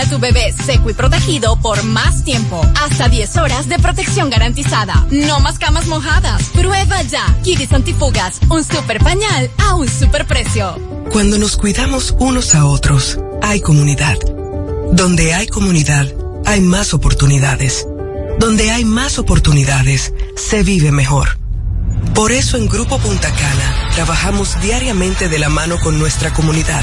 a tu bebé seco y protegido por más tiempo. Hasta 10 horas de protección garantizada. No más camas mojadas. Prueba ya. Kidis Antifugas, un super pañal a un super precio. Cuando nos cuidamos unos a otros, hay comunidad. Donde hay comunidad, hay más oportunidades. Donde hay más oportunidades, se vive mejor. Por eso en Grupo Punta Cana trabajamos diariamente de la mano con nuestra comunidad,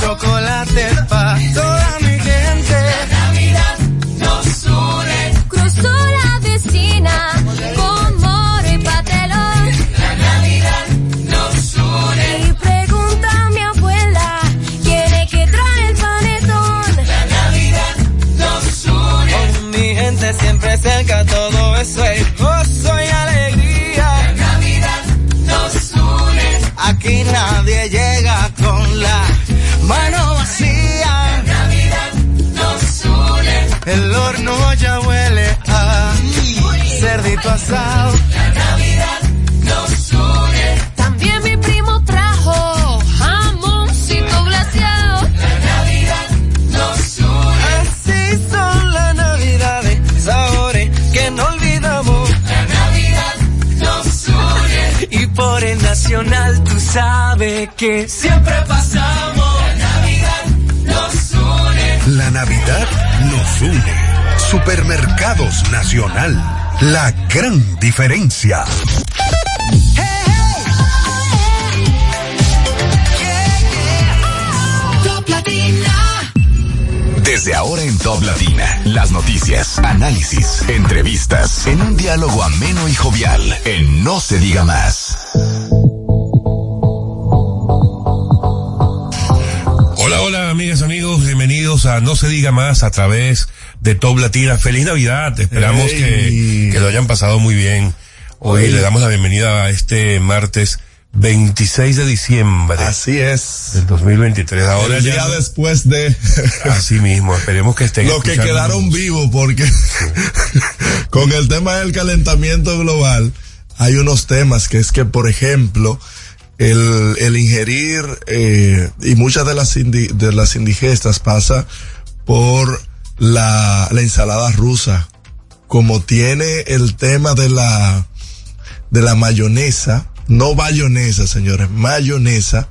chocolate pa' La Navidad nos une. También mi primo trajo jamoncito glaseado. La Navidad nos une. Así son las navidades, sabores que no olvidamos. La Navidad nos une. Y por el nacional tú sabes que siempre pasamos. La Navidad nos une. La Navidad nos une. Supermercados Nacional. La gran diferencia. Desde ahora en Top Latina, las noticias, análisis, entrevistas, en un diálogo ameno y jovial, en No se diga más. Hola, hola, amigas, amigos, bienvenidos a No se diga más a través de Top Latina. Feliz Navidad, esperamos que, que lo hayan pasado muy bien. Hoy le damos la bienvenida a este martes 26 de diciembre. Así es. Del 2023. Ahora el ya día no- después de Así mismo, esperemos que estén los que quedaron vivos porque con el tema del calentamiento global hay unos temas que es que por ejemplo el, el ingerir eh, y muchas de las indi- de las indigestas pasa por la, la ensalada rusa como tiene el tema de la de la mayonesa, no bayonesa, señores, mayonesa,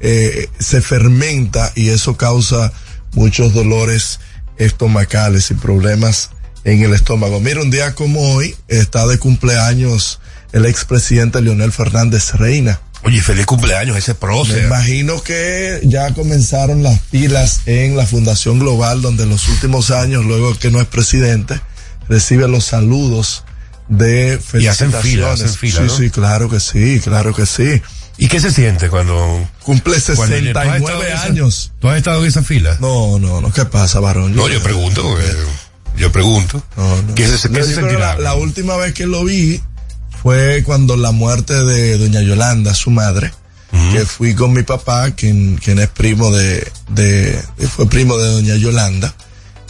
eh, se fermenta y eso causa muchos dolores estomacales y problemas en el estómago. Mira, un día como hoy está de cumpleaños el expresidente Leonel Fernández Reina. Oye, feliz cumpleaños, ese Me prócer. imagino que ya comenzaron las pilas en la Fundación Global, donde en los últimos años, luego que no es presidente, recibe los saludos de Y hacen felicitaciones. fila, hacen fila, Sí, ¿no? sí, claro que sí, claro que sí. ¿Y qué se siente cuando... Cumple cuando- ¿tú has estado 69 en esa- años. ¿Tú has estado en esa fila? No, no, no, ¿qué pasa, varón? No, yo pregunto, porque yo pregunto. ¿Qué se, qué No, se yo sentirá? la, la última vez que lo vi fue cuando la muerte de doña Yolanda, su madre, que fui con mi papá, quien, quien es primo de, de, fue primo de doña Yolanda,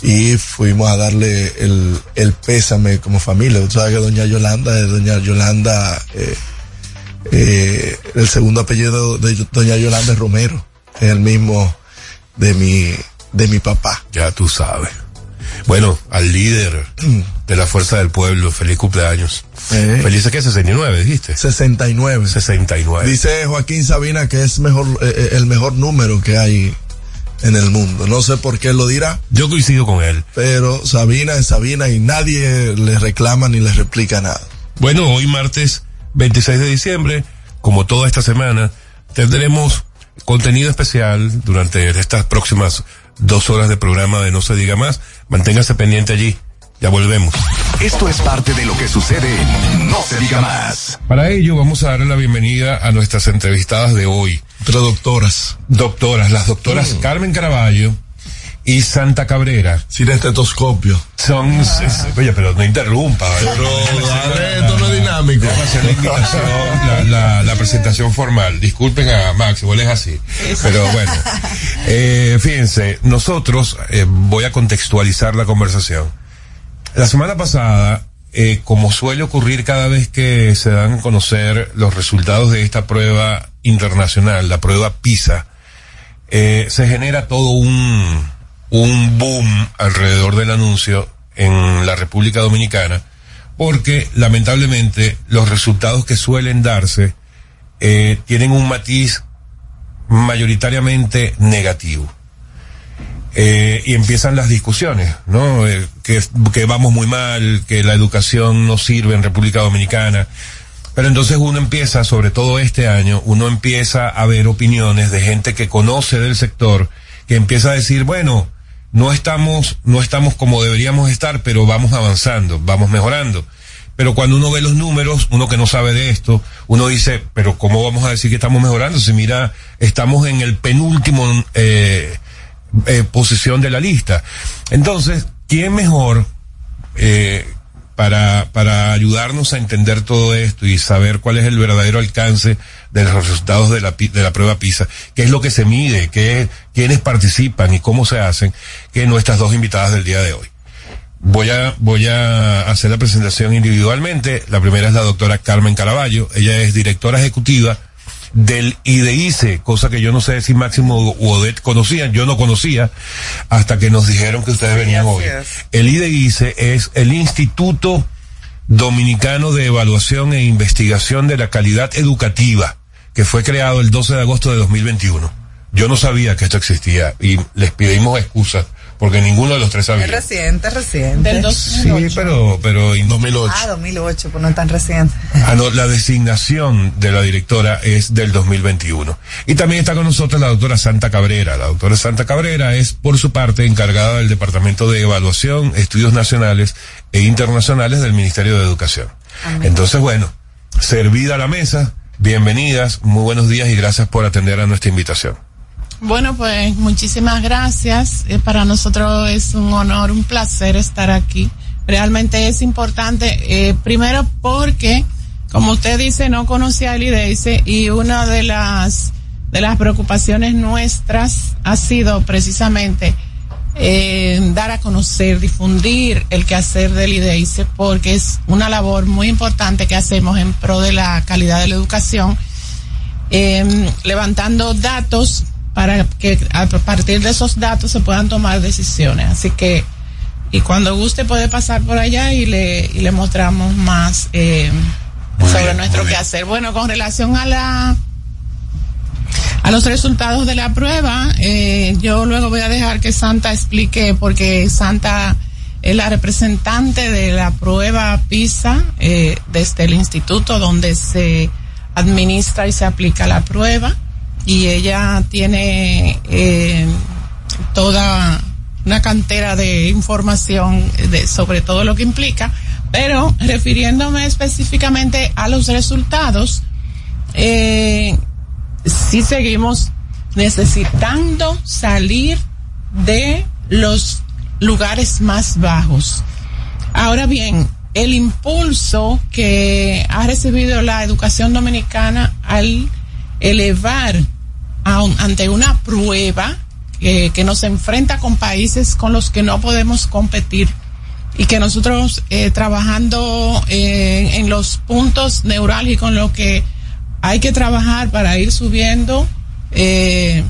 y fuimos a darle el, el pésame como familia. Tú sabes que doña Yolanda es doña Yolanda, eh, eh, el segundo apellido de doña Yolanda Romero, es el mismo de mi, de mi papá. Ya tú sabes. Bueno, al líder de la Fuerza del Pueblo, feliz cumpleaños. Eh. Feliz que 69, dijiste. 69. 69. Dice Joaquín Sabina que es mejor, eh, eh, el mejor número que hay en el mundo. No sé por qué lo dirá, Yo coincido con él. pero Sabina es Sabina y nadie le reclama ni le replica nada. Bueno, hoy martes 26 de diciembre, como toda esta semana, tendremos contenido especial durante estas próximas dos horas de programa de No se diga más. Manténgase pendiente allí. Ya volvemos. Esto es parte de lo que sucede en No se diga más. Para ello vamos a darle la bienvenida a nuestras entrevistadas de hoy. Pero doctoras, Doctoras, las doctoras Carmen Caraballo y Santa Cabrera. sin estetoscopio. Son, es- oye, pero no interrumpa. Pero dale, esto no es dinámico. La la, presentación formal. Disculpen a Max, igual es así. Pero bueno, eh, fíjense, nosotros, eh, voy a contextualizar la conversación. La semana pasada, eh, como suele ocurrir cada vez que se dan a conocer los resultados de esta prueba internacional, la prueba PISA, se genera todo un, un boom alrededor del anuncio en la República Dominicana, porque lamentablemente los resultados que suelen darse eh, tienen un matiz mayoritariamente negativo. Eh, y empiezan las discusiones, ¿no? Eh, que, que vamos muy mal, que la educación no sirve en República Dominicana. Pero entonces uno empieza, sobre todo este año, uno empieza a ver opiniones de gente que conoce del sector, que empieza a decir, bueno, no estamos, no estamos como deberíamos estar, pero vamos avanzando, vamos mejorando. Pero cuando uno ve los números, uno que no sabe de esto, uno dice, pero ¿cómo vamos a decir que estamos mejorando? Si mira, estamos en el penúltimo eh, eh, posición de la lista. Entonces, ¿quién mejor eh, para, para ayudarnos a entender todo esto y saber cuál es el verdadero alcance de los resultados de la, de la prueba PISA? ¿Qué es lo que se mide? ¿Qué, ¿Quiénes participan y cómo se hacen? Que nuestras dos invitadas del día de hoy. Voy a, voy a hacer la presentación individualmente. La primera es la doctora Carmen Caraballo. Ella es directora ejecutiva del IDICE, cosa que yo no sé si Máximo u Odette conocían, yo no conocía, hasta que nos dijeron que ustedes venían hoy. El IDICE es el Instituto Dominicano de Evaluación e Investigación de la Calidad Educativa, que fue creado el 12 de agosto de 2021. Yo no sabía que esto existía y les pedimos excusas porque ninguno de los tres sabía. Es reciente, es reciente. Del Sí, 2008. pero, pero in- 2008. Ah, 2008, pues no es tan reciente. Ah, no, la designación de la directora es del 2021. Y también está con nosotros la doctora Santa Cabrera. La doctora Santa Cabrera es, por su parte, encargada del Departamento de Evaluación, Estudios Nacionales e Internacionales del Ministerio de Educación. Entonces, bueno, servida la mesa, bienvenidas, muy buenos días y gracias por atender a nuestra invitación. Bueno, pues muchísimas gracias. Eh, para nosotros es un honor, un placer estar aquí. Realmente es importante, eh, primero porque, como usted dice, no conocía el IDEICE y una de las, de las preocupaciones nuestras ha sido precisamente eh, dar a conocer, difundir el quehacer del IDEICE porque es una labor muy importante que hacemos en pro de la calidad de la educación eh, levantando datos para que a partir de esos datos se puedan tomar decisiones. Así que, y cuando guste puede pasar por allá y le, y le mostramos más eh, sobre bien, nuestro quehacer. Bueno, con relación a la a los resultados de la prueba, eh, yo luego voy a dejar que Santa explique porque Santa es la representante de la prueba PISA eh, desde el instituto donde se administra y se aplica la prueba y ella tiene eh, toda una cantera de información de, sobre todo lo que implica, pero refiriéndome específicamente a los resultados, eh, sí seguimos necesitando salir de los lugares más bajos. Ahora bien, el impulso que ha recibido la educación dominicana al elevar a un- ante una prueba que, que nos enfrenta con países con los que no podemos competir y que nosotros eh, trabajando eh, en los puntos neurálgicos, lo que hay que trabajar para ir subiendo, eh,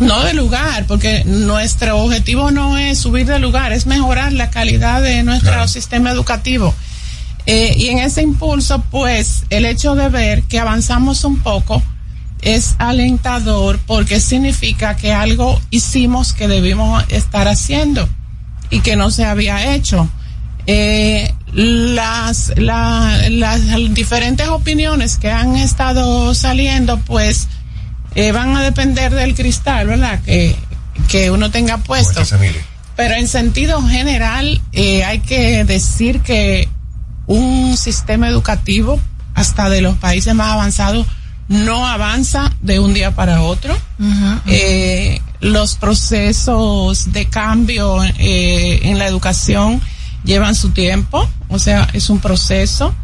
no de lugar, porque nuestro objetivo no es subir de lugar, es mejorar la calidad de nuestro sistema educativo. Eh, y en ese impulso, pues, el hecho de ver que avanzamos un poco es alentador porque significa que algo hicimos que debimos estar haciendo y que no se había hecho. Eh, las, la, las diferentes opiniones que han estado saliendo, pues, eh, van a depender del cristal, ¿verdad? Que, que uno tenga puesto. Pero en sentido general, eh, hay que decir que un sistema educativo, hasta de los países más avanzados, no avanza de un día para otro. Eh, los procesos de cambio eh, en la educación llevan su tiempo, o sea, es un proceso.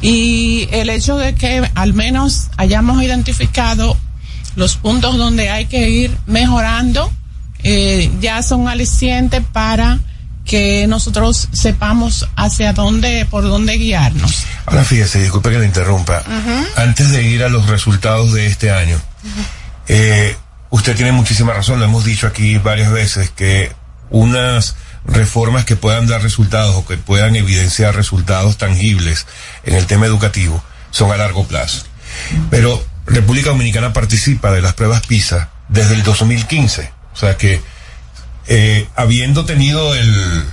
Y el hecho de que al menos hayamos identificado los puntos donde hay que ir mejorando, eh, ya son alicientes para que nosotros sepamos hacia dónde, por dónde guiarnos. Ahora fíjese, disculpe que le interrumpa. Antes de ir a los resultados de este año, eh, usted tiene muchísima razón, lo hemos dicho aquí varias veces, que unas reformas que puedan dar resultados o que puedan evidenciar resultados tangibles en el tema educativo son a largo plazo. Pero República Dominicana participa de las pruebas PISA desde el 2015. O sea que eh, habiendo tenido el,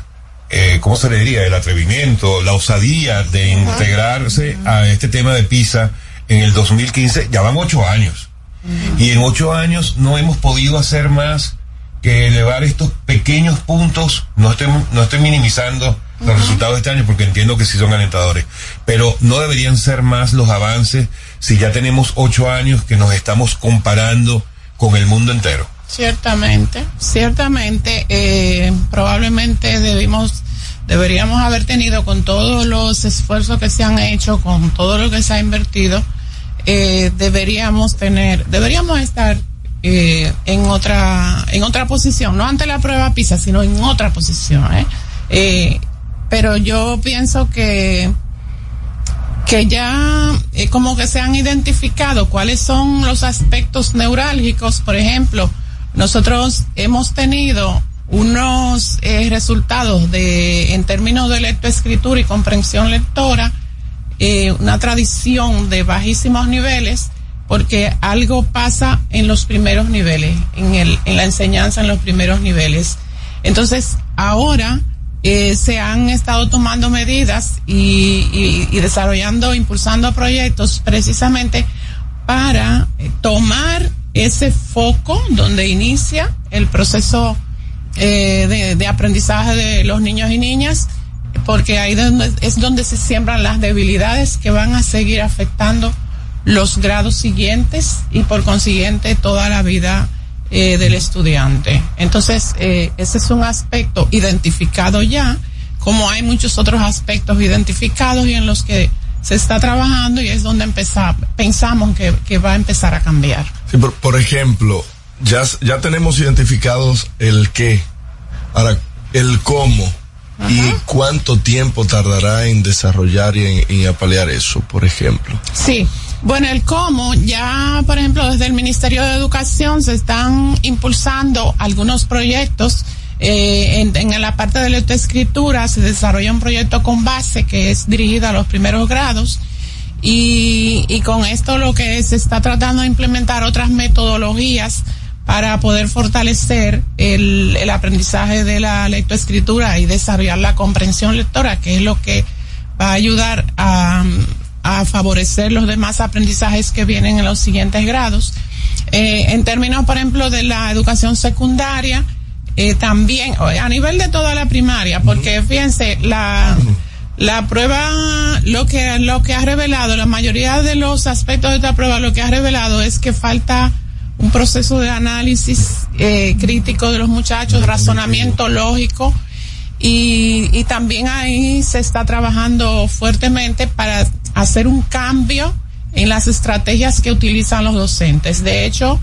eh, ¿cómo se le diría? El atrevimiento, la osadía de integrarse a este tema de PISA en el 2015, ya van ocho años. Y en ocho años no hemos podido hacer más que elevar estos pequeños puntos, no estoy, no estoy minimizando los resultados de este año porque entiendo que sí son alentadores, pero no deberían ser más los avances si ya tenemos ocho años que nos estamos comparando con el mundo entero. Ciertamente, ciertamente, eh, probablemente debimos, deberíamos haber tenido con todos los esfuerzos que se han hecho, con todo lo que se ha invertido, eh, deberíamos tener, deberíamos estar eh, en otra, en otra posición, no ante la prueba PISA, sino en otra posición, ¿eh? eh pero yo pienso que que ya como que se han identificado cuáles son los aspectos neurálgicos, por ejemplo, nosotros hemos tenido unos eh, resultados de, en términos de lectoescritura y comprensión lectora, eh, una tradición de bajísimos niveles, porque algo pasa en los primeros niveles, en, el, en la enseñanza en los primeros niveles. Entonces, ahora eh, se han estado tomando medidas y, desarrollando, impulsando proyectos precisamente para tomar ese foco donde inicia el proceso eh, de, aprendizaje de los niños y niñas, porque ahí donde, es donde se siembran las debilidades que van a seguir afectando los grados siguientes y por consiguiente toda la vida eh, del estudiante. Entonces, eh, ese es un aspecto identificado ya, como hay muchos otros aspectos identificados y en los que se está trabajando y es donde empezar, pensamos que, que va a empezar a cambiar. Sí, por, por, ejemplo, ya, ya tenemos identificados el qué, ahora el cómo Ajá. y cuánto tiempo tardará en desarrollar y en, en apalear eso, por ejemplo. Sí. Bueno, el cómo, ya por ejemplo desde el Ministerio de Educación se están impulsando algunos proyectos eh, en, la parte de lectoescritura se desarrolla un proyecto con base que es dirigido a los primeros grados y, con esto lo que se está tratando de implementar otras metodologías para poder fortalecer el, aprendizaje de la lectoescritura y desarrollar la comprensión lectora, que es lo que va a ayudar a, a favorecer los demás aprendizajes que vienen en los siguientes grados. Eh, en términos, por ejemplo, de la educación secundaria, eh, también a nivel de toda la primaria, porque fíjense, la, la prueba, lo que, lo que ha revelado, la mayoría de los aspectos de esta prueba, lo que ha revelado es que falta un proceso de análisis eh, crítico de los muchachos, razonamiento lógico, y, y también ahí se está trabajando fuertemente para hacer un cambio en las estrategias que utilizan los docentes. De hecho,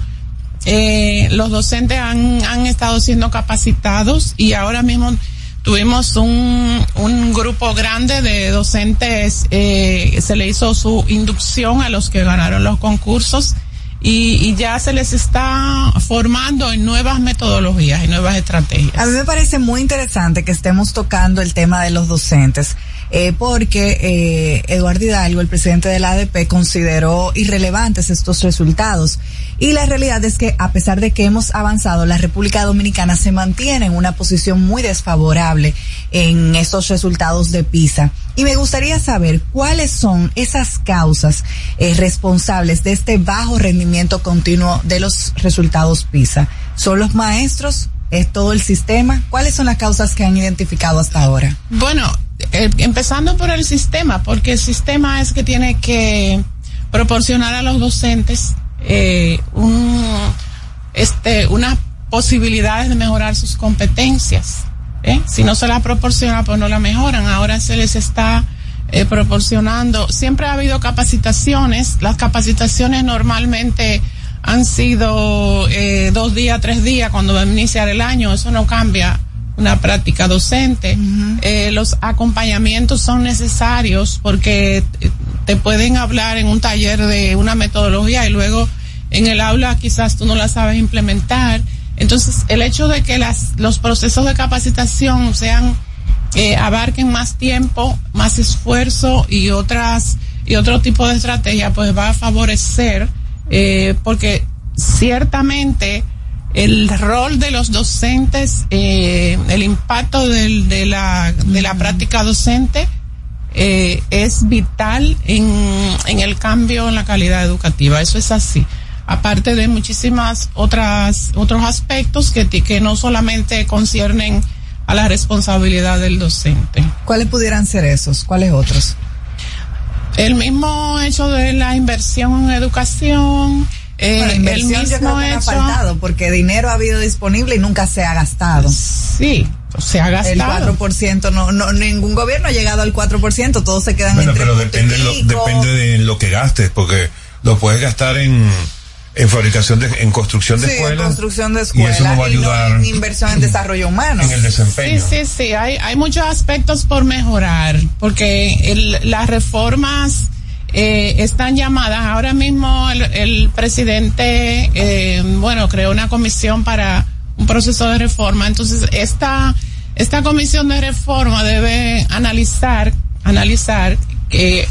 eh, los docentes han, han estado siendo capacitados y ahora mismo tuvimos un, un grupo grande de docentes, eh, se le hizo su inducción a los que ganaron los concursos y, y, ya se les está formando en nuevas metodologías y nuevas estrategias. A mí me parece muy interesante que estemos tocando el tema de los docentes. Eh, porque eh, Eduardo Hidalgo, el presidente de la ADP, consideró irrelevantes estos resultados. Y la realidad es que a pesar de que hemos avanzado, la República Dominicana se mantiene en una posición muy desfavorable en estos resultados de PISA. Y me gustaría saber cuáles son esas causas eh, responsables de este bajo rendimiento continuo de los resultados PISA. ¿Son los maestros? ¿Es todo el sistema? ¿Cuáles son las causas que han identificado hasta ahora? Bueno, eh, empezando por el sistema, porque el sistema es que tiene que proporcionar a los docentes eh, un, este, unas posibilidades de mejorar sus competencias. ¿eh? Si no se la proporciona, pues no la mejoran. Ahora se les está eh, proporcionando. Siempre ha habido capacitaciones. Las capacitaciones normalmente han sido eh, dos días, tres días cuando va a iniciar el año. Eso no cambia una práctica docente. Uh -huh. eh, los acompañamientos son necesarios porque te pueden hablar en un taller de una metodología y luego en el aula quizás tú no la sabes implementar. Entonces, el hecho de que las, los procesos de capacitación sean, eh, abarquen más tiempo, más esfuerzo y otras, y otro tipo de estrategia, pues va a favorecer, eh, porque ciertamente, el rol de los docentes, eh, el impacto del, de, la, de la práctica docente eh, es vital en, en el cambio en la calidad educativa. Eso es así. Aparte de muchísimas otras otros aspectos que, que no solamente conciernen a la responsabilidad del docente. ¿Cuáles pudieran ser esos? ¿Cuáles otros? El mismo hecho de la inversión en educación, eh, bueno, inversión el mismo yo creo que hecho, ha faltado porque dinero ha habido disponible y nunca se ha gastado. Sí, se ha gastado. El 4%, no, no, ningún gobierno ha llegado al 4%, todos se quedan bueno, entre pero depende, lo, depende de lo que gastes, porque lo puedes gastar en en fabricación de, en construcción de sí, escuelas. En construcción de escuelas. Y eso no va a ayudar. No en inversión en desarrollo humano. En el desempeño. Sí, sí, sí. Hay, hay muchos aspectos por mejorar, porque el, las reformas eh, están llamadas. Ahora mismo el, el presidente, eh, bueno, creó una comisión para un proceso de reforma. Entonces, esta, esta comisión de reforma debe analizar, analizar que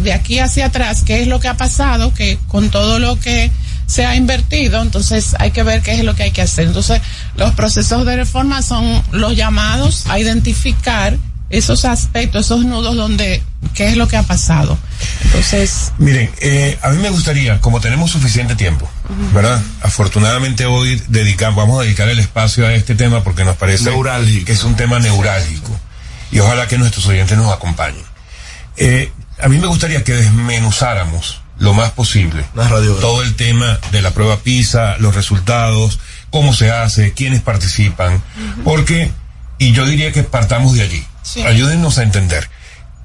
de aquí hacia atrás qué es lo que ha pasado, que con todo lo que se ha invertido, entonces hay que ver qué es lo que hay que hacer. Entonces, los procesos de reforma son los llamados a identificar esos aspectos, esos nudos donde, qué es lo que ha pasado. Entonces. Miren, eh, a mí me gustaría, como tenemos suficiente tiempo, uh -huh. ¿verdad? Afortunadamente hoy dedicamos, vamos a dedicar el espacio a este tema porque nos parece neurálgico. que es un tema neurálgico. Y ojalá que nuestros oyentes nos acompañen. Eh, a mí me gustaría que desmenuzáramos lo más posible. Todo el tema de la prueba PISA, los resultados, cómo se hace, quiénes participan, uh -huh. porque, y yo diría que partamos de allí. Sí. Ayúdennos a entender.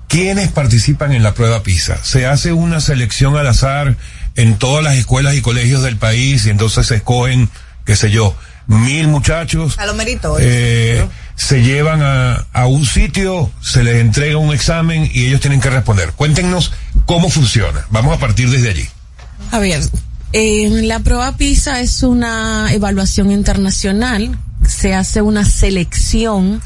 ¿Quiénes participan en la prueba PISA? Se hace una selección al azar en todas las escuelas y colegios del país y entonces se escogen, qué sé yo, mil muchachos. A lo meritorios. Eh, se llevan a, a, un sitio, se les entrega un examen y ellos tienen que responder. Cuéntenos cómo funciona. Vamos a partir desde allí. A ver, eh, la prueba PISA es una evaluación internacional. Se hace una selección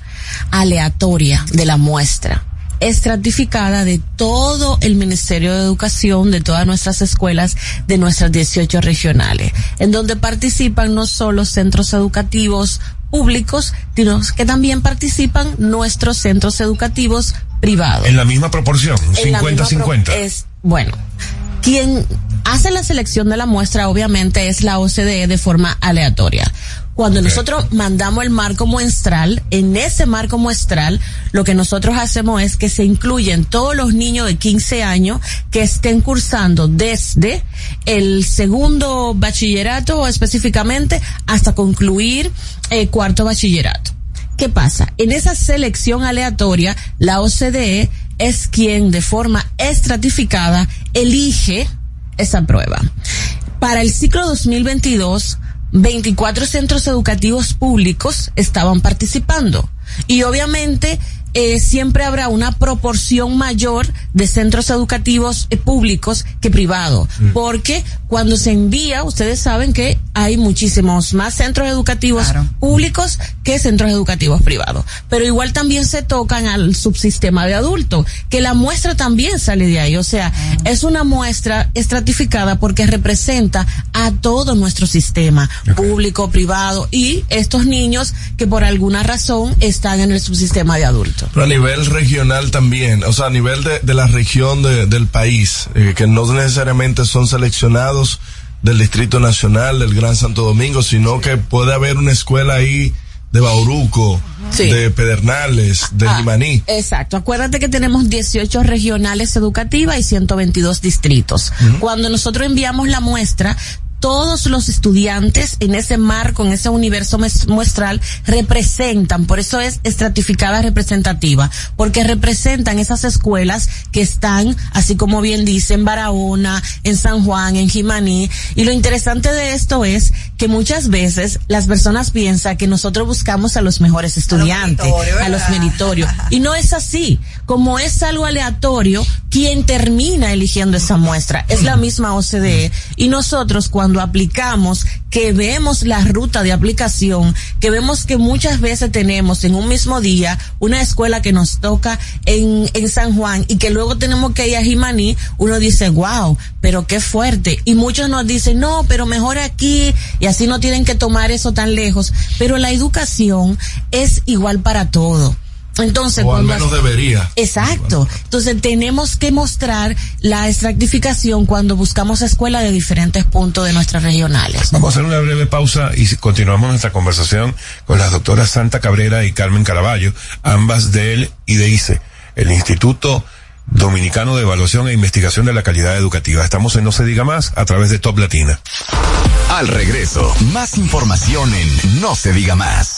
aleatoria de la muestra estratificada de todo el Ministerio de Educación, de todas nuestras escuelas, de nuestras 18 regionales, en donde participan no solo centros educativos públicos, sino que también participan nuestros centros educativos privados. En la misma proporción, 50-50. Es, bueno, quien hace la selección de la muestra obviamente es la OCDE de forma aleatoria. Cuando okay. nosotros mandamos el marco muestral, en ese marco muestral, lo que nosotros hacemos es que se incluyen todos los niños de 15 años que estén cursando desde el segundo bachillerato específicamente hasta concluir el cuarto bachillerato. ¿Qué pasa? En esa selección aleatoria, la OCDE es quien de forma estratificada elige esa prueba. Para el ciclo 2022, 24 centros educativos públicos estaban participando. Y obviamente eh, siempre habrá una proporción mayor de centros educativos eh, públicos que privados, porque cuando se envía, ustedes saben que hay muchísimos más centros educativos públicos que centros educativos privados, pero igual también se tocan al subsistema de adulto, que la muestra también sale de ahí, o sea, es una muestra estratificada porque representa a todo nuestro sistema, público, privado y estos niños que por alguna razón están en el subsistema de Pero a nivel regional también, o sea, a nivel de, de la región de- del país, eh, que no necesariamente son seleccionados del Distrito Nacional, del Gran Santo Domingo, sino que puede haber una escuela ahí de Bauruco, Sí. de Pedernales, de Ah. Exacto. Acuérdate que tenemos 18 regionales educativas y 122 distritos. Cuando nosotros enviamos la muestra, todos los estudiantes en ese marco, en ese universo muestral, representan, por eso es estratificada representativa, porque representan esas escuelas que están, así como bien dice, en Barahona, en San Juan, en Jimaní. Y lo interesante de esto es que muchas veces las personas piensan que nosotros buscamos a los mejores estudiantes, a los meritorios. Y no es así. Como es algo aleatorio, quien termina eligiendo esa muestra es la misma OCDE. Y nosotros cuando aplicamos, que vemos la ruta de aplicación, que vemos que muchas veces tenemos en un mismo día una escuela que nos toca en, en San Juan y que luego tenemos que ir a Jimaní, uno dice, wow, pero qué fuerte. Y muchos nos dicen, no, pero mejor aquí y así no tienen que tomar eso tan lejos. Pero la educación es igual para todo. Entonces, O al menos debería. Exacto. Entonces tenemos que mostrar la estratificación cuando buscamos escuelas de diferentes puntos de nuestras regionales. Vamos a hacer una breve pausa y si- continuamos nuestra conversación con las doctoras Santa Cabrera y Carmen Caraballo, ambas del IDICE, el Instituto Dominicano de Evaluación e Investigación de la Calidad Educativa. Estamos en No se diga más a través de Top Latina. Al regreso, más información en No se diga más.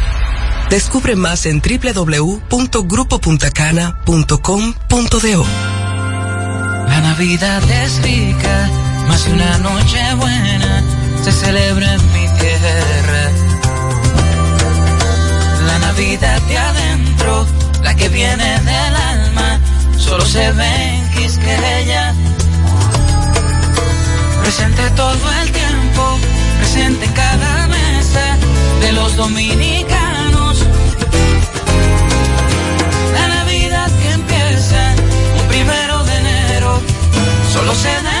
Descubre más en www.grupopuntacana.com.do. La Navidad es rica, más una noche buena se celebra en mi tierra. La Navidad de adentro, la que viene del alma, solo se ve en Quisqueya. Presente todo el tiempo, presente en cada mesa de los dominicanos. Solo se da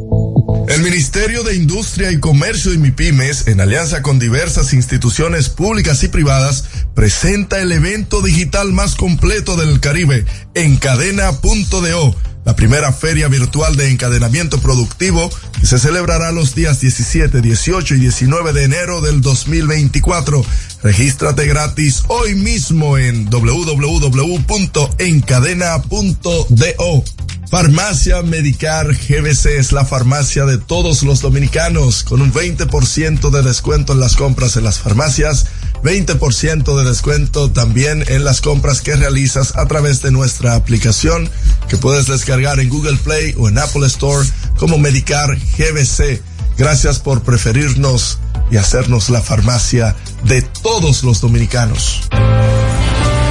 El Ministerio de Industria y Comercio y MIPIMES, en alianza con diversas instituciones públicas y privadas, presenta el evento digital más completo del Caribe, Encadena.do, la primera feria virtual de encadenamiento productivo que se celebrará los días 17, 18 y 19 de enero del 2024. Regístrate gratis hoy mismo en www.encadena.do. Farmacia Medicar GBC es la farmacia de todos los dominicanos con un 20% de descuento en las compras en las farmacias, 20% de descuento también en las compras que realizas a través de nuestra aplicación que puedes descargar en Google Play o en Apple Store como Medicar GBC. Gracias por preferirnos y hacernos la farmacia de todos los dominicanos.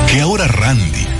Que ahora Randy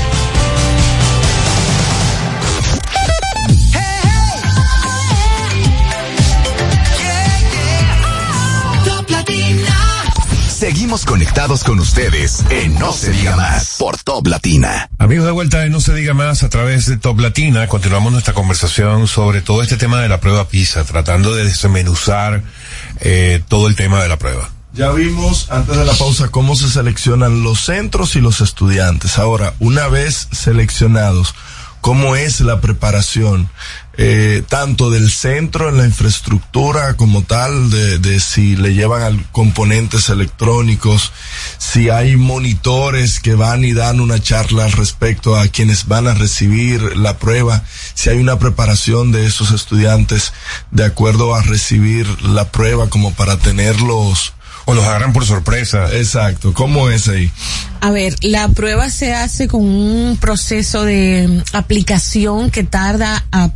Seguimos conectados con ustedes en No Se Diga Más por Top Latina. Amigos de vuelta en No Se Diga Más a través de Top Latina, continuamos nuestra conversación sobre todo este tema de la prueba PISA, tratando de desmenuzar eh, todo el tema de la prueba. Ya vimos antes de la pausa cómo se seleccionan los centros y los estudiantes. Ahora, una vez seleccionados, cómo es la preparación, eh, tanto del centro en la infraestructura como tal, de, de si le llevan al componentes electrónicos, si hay monitores que van y dan una charla respecto a quienes van a recibir la prueba, si hay una preparación de esos estudiantes de acuerdo a recibir la prueba como para tenerlos o los agarran por sorpresa. Exacto, ¿cómo es ahí? A ver, la prueba se hace con un proceso de aplicación que tarda a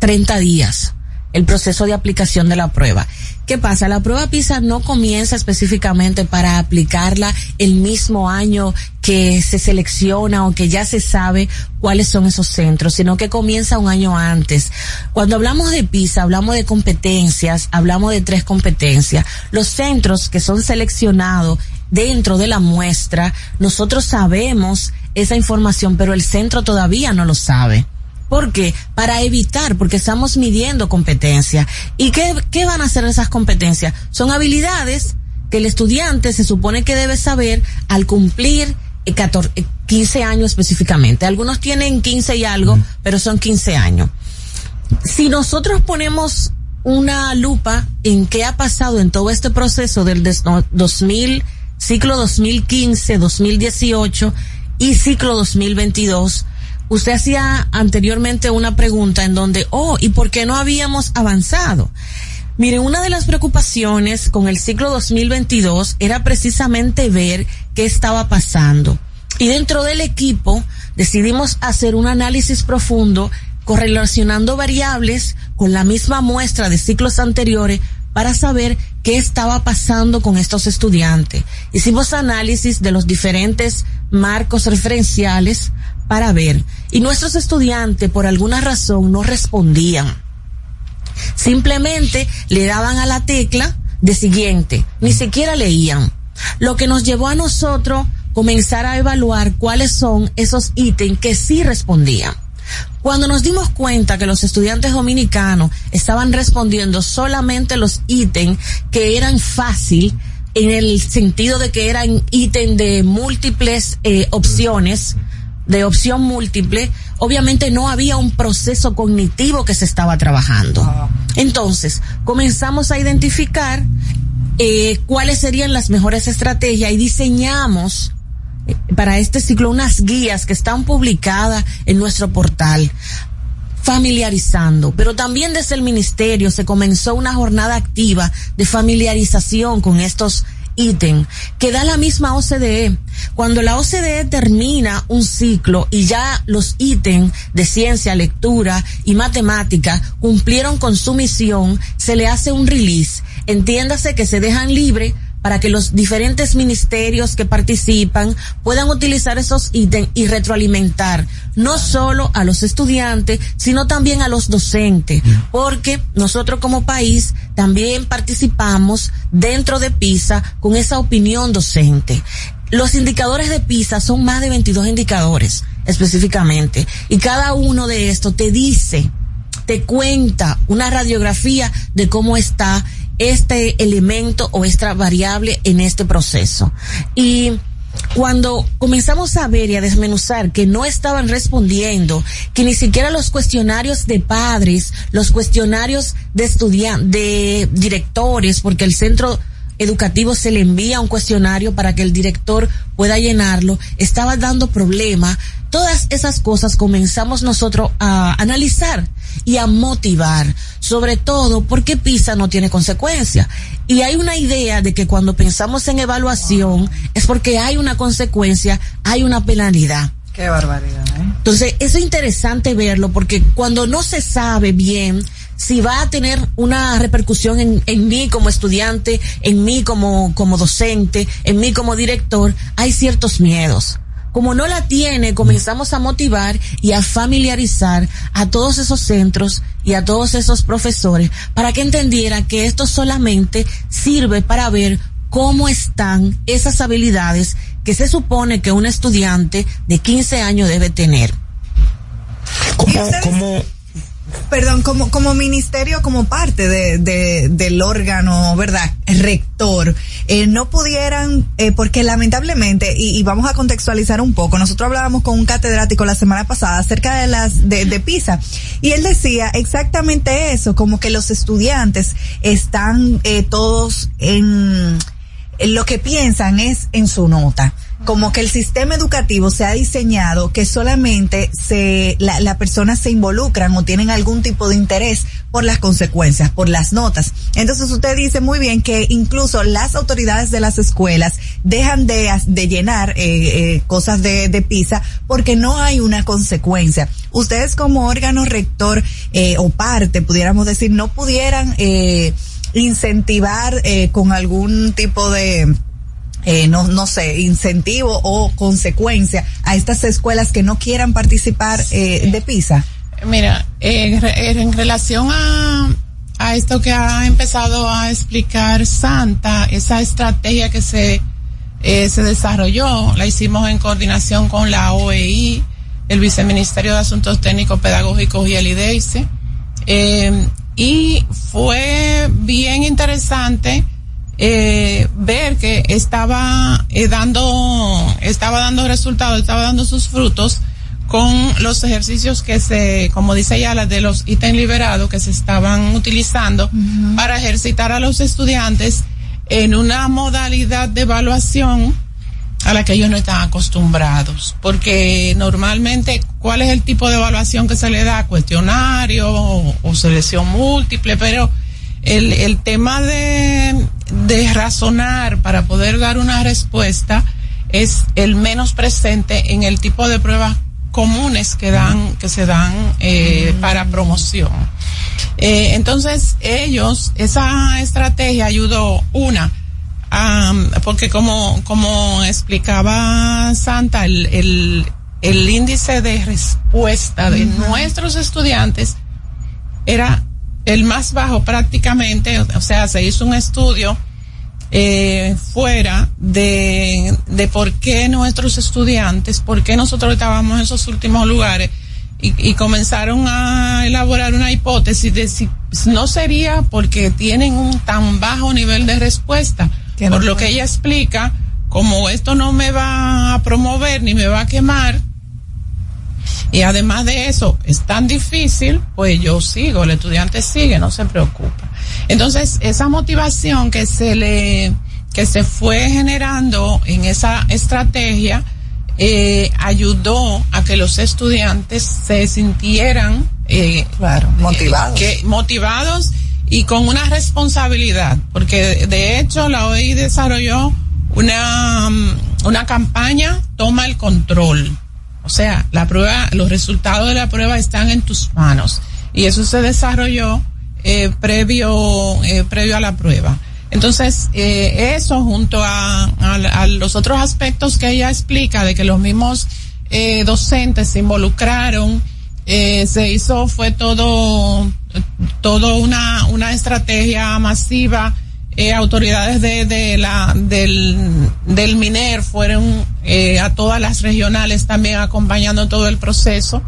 30 días el proceso de aplicación de la prueba. ¿Qué pasa? La prueba PISA no comienza específicamente para aplicarla el mismo año que se selecciona o que ya se sabe cuáles son esos centros, sino que comienza un año antes. Cuando hablamos de PISA, hablamos de competencias, hablamos de tres competencias. Los centros que son seleccionados dentro de la muestra, nosotros sabemos esa información, pero el centro todavía no lo sabe. ¿Por qué? Para evitar, porque estamos midiendo competencia. ¿Y qué, qué van a hacer esas competencias? Son habilidades que el estudiante se supone que debe saber al cumplir 14, 15 años específicamente. Algunos tienen 15 y algo, pero son 15 años. Si nosotros ponemos una lupa en qué ha pasado en todo este proceso del 2000, ciclo 2015, 2018 y ciclo 2022, usted hacía anteriormente una pregunta en donde, oh, ¿y por qué no habíamos avanzado? Mire, una de las preocupaciones con el ciclo 2022 era precisamente ver qué estaba pasando. Y dentro del equipo decidimos hacer un análisis profundo correlacionando variables con la misma muestra de ciclos anteriores para saber qué estaba pasando con estos estudiantes. Hicimos análisis de los diferentes marcos referenciales para ver y nuestros estudiantes por alguna razón no respondían. Simplemente le daban a la tecla de siguiente, ni siquiera leían. Lo que nos llevó a nosotros comenzar a evaluar cuáles son esos ítems que sí respondían. Cuando nos dimos cuenta que los estudiantes dominicanos estaban respondiendo solamente los ítems que eran fácil, en el sentido de que eran ítems de múltiples eh, opciones, de opción múltiple, obviamente no había un proceso cognitivo que se estaba trabajando. Entonces, comenzamos a identificar eh, cuáles serían las mejores estrategias y diseñamos para este ciclo unas guías que están publicadas en nuestro portal familiarizando, pero también desde el ministerio se comenzó una jornada activa de familiarización con estos ítems que da la misma OCDE. Cuando la OCDE termina un ciclo y ya los ítems de ciencia, lectura y matemática cumplieron con su misión, se le hace un release. Entiéndase que se dejan libre para que los diferentes ministerios que participan puedan utilizar esos ítems y retroalimentar no solo a los estudiantes, sino también a los docentes, porque nosotros como país también participamos dentro de PISA con esa opinión docente. Los indicadores de PISA son más de 22 indicadores específicamente. Y cada uno de estos te dice, te cuenta una radiografía de cómo está este elemento o esta variable en este proceso. Y cuando comenzamos a ver y a desmenuzar que no estaban respondiendo, que ni siquiera los cuestionarios de padres, los cuestionarios de estudiantes, de directores, porque el centro educativo se le envía un cuestionario para que el director pueda llenarlo, estaba dando problema. Todas esas cosas comenzamos nosotros a analizar y a motivar, sobre todo porque PISA no tiene consecuencia. Y hay una idea de que cuando pensamos en evaluación es porque hay una consecuencia, hay una penalidad. Qué barbaridad, ¿eh? Entonces, es interesante verlo porque cuando no se sabe bien si va a tener una repercusión en, en mí como estudiante, en mí como, como docente, en mí como director, hay ciertos miedos. Como no la tiene, comenzamos a motivar y a familiarizar a todos esos centros y a todos esos profesores para que entendieran que esto solamente sirve para ver cómo están esas habilidades que se supone que un estudiante de 15 años debe tener. ¿Cómo, cómo, Perdón, como, como ministerio, como parte de, de- del órgano, ¿verdad? Rector, eh, no pudieran, eh, porque lamentablemente, y, y vamos a contextualizar un poco, nosotros hablábamos con un catedrático la semana pasada acerca de las, de, de PISA, y él decía exactamente eso, como que los estudiantes están eh, todos en, en lo que piensan es en su nota. Como que el sistema educativo se ha diseñado que solamente se, la, la personas se involucran o tienen algún tipo de interés por las consecuencias, por las notas. Entonces usted dice muy bien que incluso las autoridades de las escuelas dejan de, de llenar eh, eh, cosas de, de PISA porque no hay una consecuencia. Ustedes como órgano rector eh, o parte, pudiéramos decir, no pudieran eh, incentivar eh, con algún tipo de eh, no, no sé, incentivo o consecuencia a estas escuelas que no quieran participar eh, de PISA? Mira, en, re- en relación a, a esto que ha empezado a explicar Santa, esa estrategia que se, eh, se desarrolló, la hicimos en coordinación con la OEI, el Viceministerio de Asuntos Técnicos Pedagógicos y el IDEICE, eh, y fue bien interesante eh, ver que estaba eh, dando estaba dando resultados estaba dando sus frutos con los ejercicios que se como dice ya las de los ítems liberados que se estaban utilizando para ejercitar a los estudiantes en una modalidad de evaluación a la que ellos no están acostumbrados, porque normalmente, ¿cuál es el tipo de evaluación que se le da? Cuestionario o, o selección múltiple, pero el, el tema de, de razonar para poder dar una respuesta es el menos presente en el tipo de pruebas comunes que dan, que se dan eh, para promoción. Eh, entonces, ellos, esa estrategia ayudó, una, Am, porque como, como explicaba Santa, el, el, el índice de respuesta de nuestros estudiantes era el más bajo prácticamente, o sea, se hizo un estudio eh, fuera de, de por qué nuestros estudiantes, por qué nosotros estábamos en esos últimos lugares y, y comenzaron a elaborar una hipótesis de si no sería porque tienen un tan bajo nivel de respuesta. No por lo que ella explica, como esto no me va a promover ni me va a quemar, y además de eso, es tan difícil, pues yo sigo, el estudiante sigue, no se preocupa. Entonces, esa motivación que se le, que se fue generando en esa estrategia, eh, ayudó a que los estudiantes se sintieran, eh, Claro, motivados. que, motivados y con una responsabilidad, porque de hecho la OEI desarrolló una, mm, una campaña, toma el control. O sea, la prueba, los resultados de la prueba están en tus manos. Y eso se desarrolló eh, previo, eh, previo a la prueba. Entonces, eh, eso junto a, a- los otros aspectos que ella explica de que los mismos eh, docentes se involucraron, se hizo, fue todo, todo una, una estrategia masiva. Eh, autoridades de, de la, del, del MINER fueron eh, a todas las regionales también acompañando todo el proceso.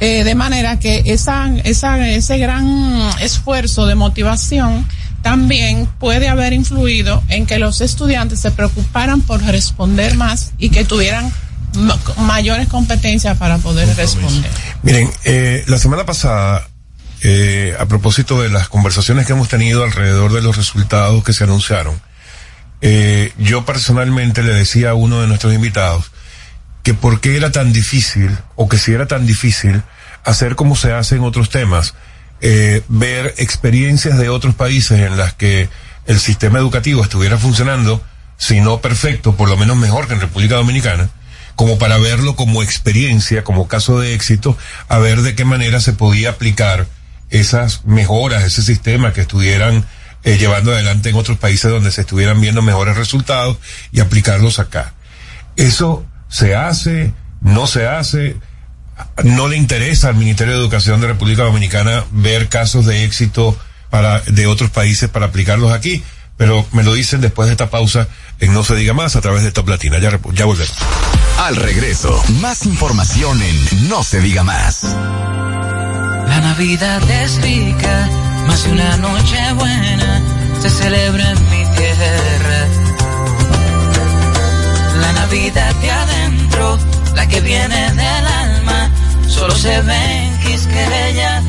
Eh, de manera que esa, esa, ese gran esfuerzo de motivación también puede haber influido en que los estudiantes se preocuparan por responder más y que tuvieran ma- mayores competencias para poder responder. Miren, eh, la semana pasada, eh, a propósito de las conversaciones que hemos tenido alrededor de los resultados que se anunciaron, eh, yo personalmente le decía a uno de nuestros invitados que por qué era tan difícil, o que si era tan difícil, hacer como se hace en otros temas, eh, ver experiencias de otros países en las que el sistema educativo estuviera funcionando, si no perfecto, por lo menos mejor que en República Dominicana, como para verlo como experiencia, como caso de éxito, a ver de qué manera se podía aplicar esas mejoras, ese sistema que estuvieran eh, llevando adelante en otros países donde se estuvieran viendo mejores resultados y aplicarlos acá. Eso se hace, no se hace, no le interesa al Ministerio de Educación de República Dominicana ver casos de éxito para, de otros países para aplicarlos aquí, pero me lo dicen después de esta pausa en No se diga más a través de Top Latina. Ya, ya volvemos. Al regreso, más información en No se diga más. La Navidad es rica, más una noche buena se celebra en mi tierra. La Navidad de adentro, la que viene del alma, solo se ve en Quisqueya.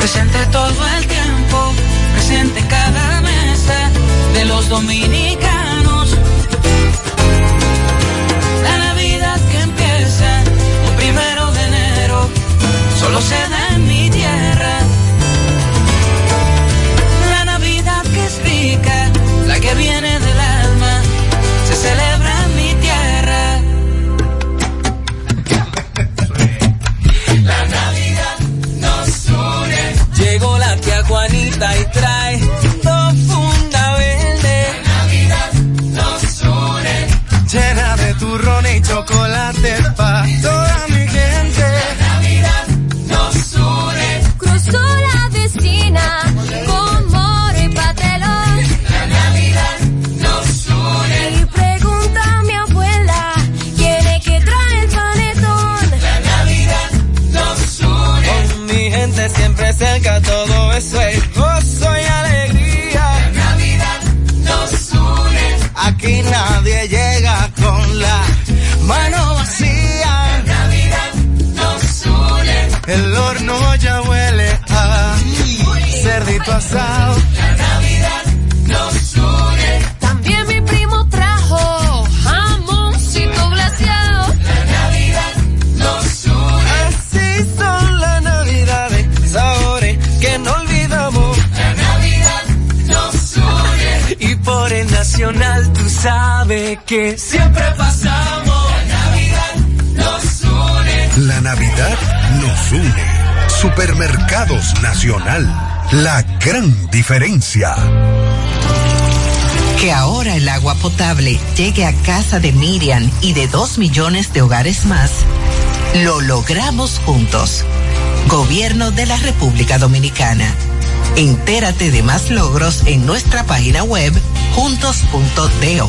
Presente todo el tiempo, presente en cada mesa de los dominicanos. Solo se da en mi tierra. La Navidad que es rica, la que viene del alma, se celebra en mi tierra. La Navidad nos une. Llegó la tía Juanita y trae dos funda verde. La Navidad nos une. Llena de turrón y chocolate pa' toda mi gente. Mano vacía. La Navidad nos une. El horno ya huele a cerdito asado. La Navidad nos une. También mi primo trajo jamoncito glaseado. La Navidad nos une. Así son las navidades, sabores que no olvidamos. La Navidad nos une. Y por el nacional tú sabes que siempre pasamos. La Navidad nos une. La Navidad nos une. Supermercados Nacional. La gran diferencia. Que ahora el agua potable llegue a casa de Miriam y de dos millones de hogares más, lo logramos juntos. Gobierno de la República Dominicana. Entérate de más logros en nuestra página web juntos.do.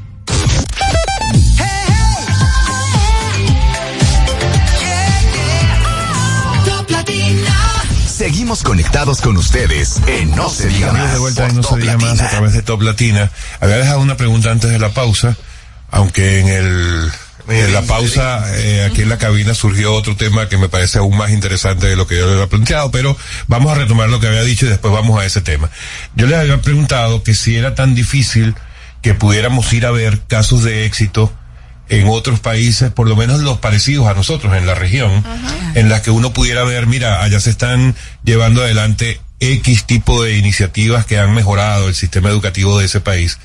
Seguimos conectados con ustedes en No se diga más. de vuelta en No se diga más a través de Top Latina. Había dejado una pregunta antes de la pausa, aunque en el en la pausa eh, aquí en la cabina surgió otro tema que me parece aún más interesante de lo que yo le había planteado, pero vamos a retomar lo que había dicho y después vamos a ese tema. Yo les había preguntado que si era tan difícil que pudiéramos ir a ver casos de éxito en otros países, por lo menos los parecidos a nosotros en la región, en las que uno pudiera ver, mira, allá se están llevando adelante X tipo de iniciativas que han mejorado el sistema educativo de ese país.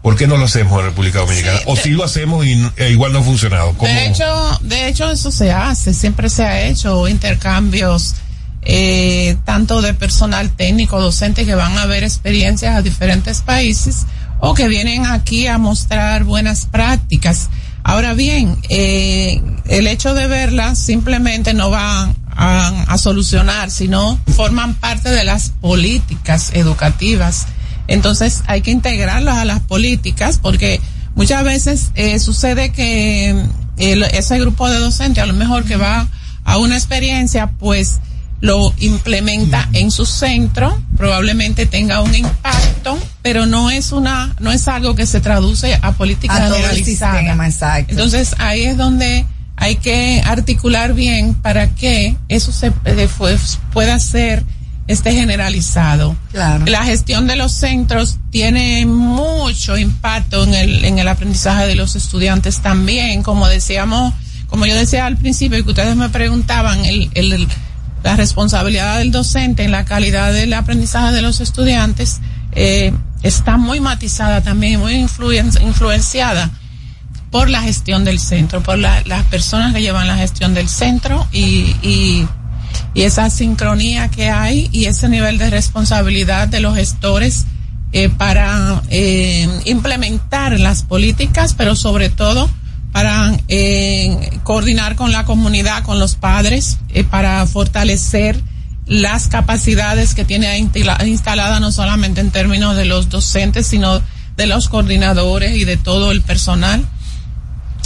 ¿Por qué no lo hacemos en República Dominicana? o si lo hacemos y e igual no ha funcionado. ¿Cómo? De hecho, de hecho eso se hace, siempre se ha hecho intercambios eh, tanto de personal técnico, docente que van a ver experiencias a diferentes países o que vienen aquí a mostrar buenas prácticas. Ahora bien, eh, el hecho de verlas simplemente no va a, a solucionar, sino forman parte de las políticas educativas. Entonces hay que integrarlas a las políticas porque muchas veces eh, sucede que el- ese grupo de docentes a lo mejor que va a una experiencia pues lo implementa en su centro, probablemente tenga un impacto, pero no es una, no es algo que se traduce a política A generalizada. sistema, exacto. Entonces ahí es donde hay que articular bien para que eso se eh, fue- pueda ser este generalizado. Claro. La gestión de los centros tiene mucho impacto en el, en el aprendizaje de los estudiantes también, como decíamos, como yo decía al principio y que ustedes me preguntaban, el, el- el- la responsabilidad del docente en la calidad del aprendizaje de los estudiantes eh, está muy matizada también, muy influen- influenciada por la gestión del centro, por la- las personas que llevan la gestión del centro y, y, y esa sincronía que hay y ese nivel de responsabilidad de los gestores eh, para eh, implementar las políticas, pero sobre todo para eh, coordinar con la comunidad, con los padres, eh, para fortalecer las capacidades que tiene instala- instalada no solamente en términos de los docentes, sino de los coordinadores y de todo el personal.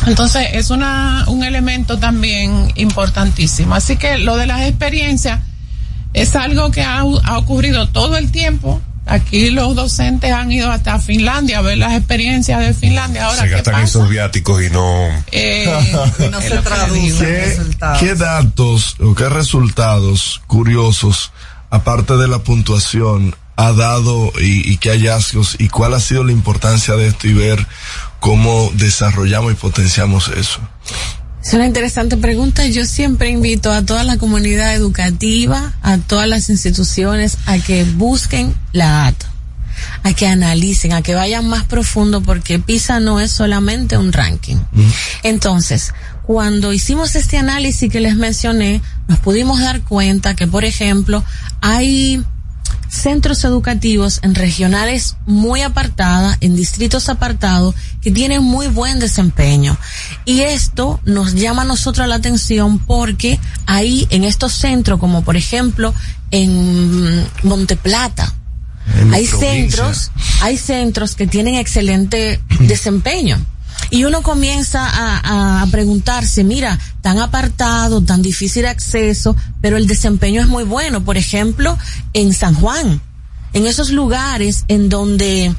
Entonces es una, un elemento también importantísimo. Así que lo de las experiencias es algo que ha, ha ocurrido todo el tiempo. Aquí los docentes han ido hasta Finlandia a ver las experiencias de Finlandia. Ahora, se ¿qué gastan pasa? esos viáticos y no. Eh, no es se. ¿Qué, qué datos o qué resultados curiosos, aparte de la puntuación, ha dado y, y qué hallazgos y cuál ha sido la importancia de esto y ver cómo desarrollamos y potenciamos eso? Es una interesante pregunta. Yo siempre invito a toda la comunidad educativa, a todas las instituciones, a que busquen la data, a que analicen, a que vayan más profundo, porque PISA no es solamente un ranking. Entonces, cuando hicimos este análisis que les mencioné, nos pudimos dar cuenta que, por ejemplo, hay centros educativos en regionales muy apartadas, en distritos apartados, que tienen muy buen desempeño. Y esto nos llama a nosotros la atención porque ahí en estos centros, como por ejemplo en Monteplata, En hay provincia. centros, hay centros que tienen excelente desempeño. Y uno comienza a, a preguntarse, mira, tan apartado, tan difícil acceso, pero el desempeño es muy bueno. Por ejemplo, en San Juan, en esos lugares en donde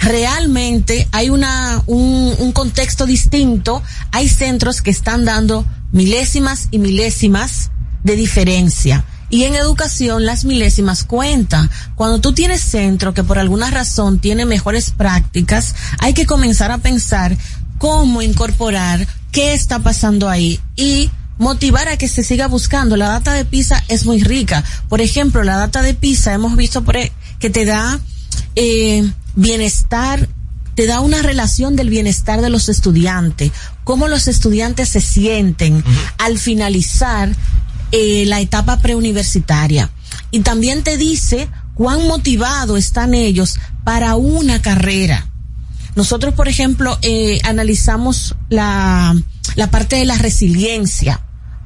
realmente hay una, un, un contexto distinto, hay centros que están dando milésimas y milésimas de diferencia. Y en educación las milésimas cuentan. Cuando tú tienes centro que por alguna razón tiene mejores prácticas, hay que comenzar a pensar cómo incorporar qué está pasando ahí y motivar a que se siga buscando. La data de PISA es muy rica. Por ejemplo, la data de PISA hemos visto por e- que te da eh, bienestar, te da una relación del bienestar de los estudiantes, cómo los estudiantes se sienten al finalizar eh, la etapa preuniversitaria. Y también te dice cuán motivados están ellos para una carrera. Nosotros, por ejemplo, eh, analizamos la, la parte de la resiliencia.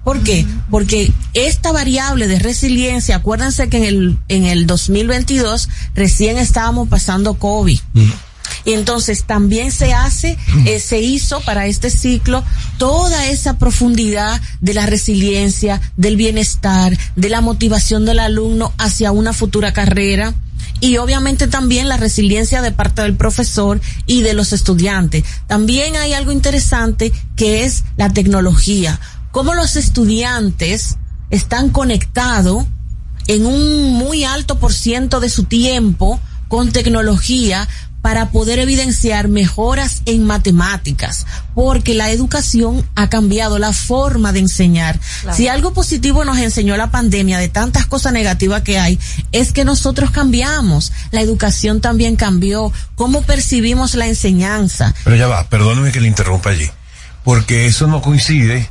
¿Por qué? Porque esta variable de resiliencia, acuérdense que en el, en el 2022 recién estábamos pasando COVID. Y entonces también se hace, eh, se hizo para este ciclo toda esa profundidad de la resiliencia, del bienestar, de la motivación del alumno hacia una futura carrera y obviamente también la resiliencia de parte del profesor y de los estudiantes. También hay algo interesante que es la tecnología. Cómo los estudiantes están conectados en un muy alto por ciento de su tiempo con tecnología para poder evidenciar mejoras en matemáticas, porque la educación ha cambiado la forma de enseñar. Claro. Si algo positivo nos enseñó la pandemia de tantas cosas negativas que hay, es que nosotros cambiamos. La educación también cambió. ¿Cómo percibimos la enseñanza? Pero ya va, perdóneme que le interrumpa allí. Porque eso no coincide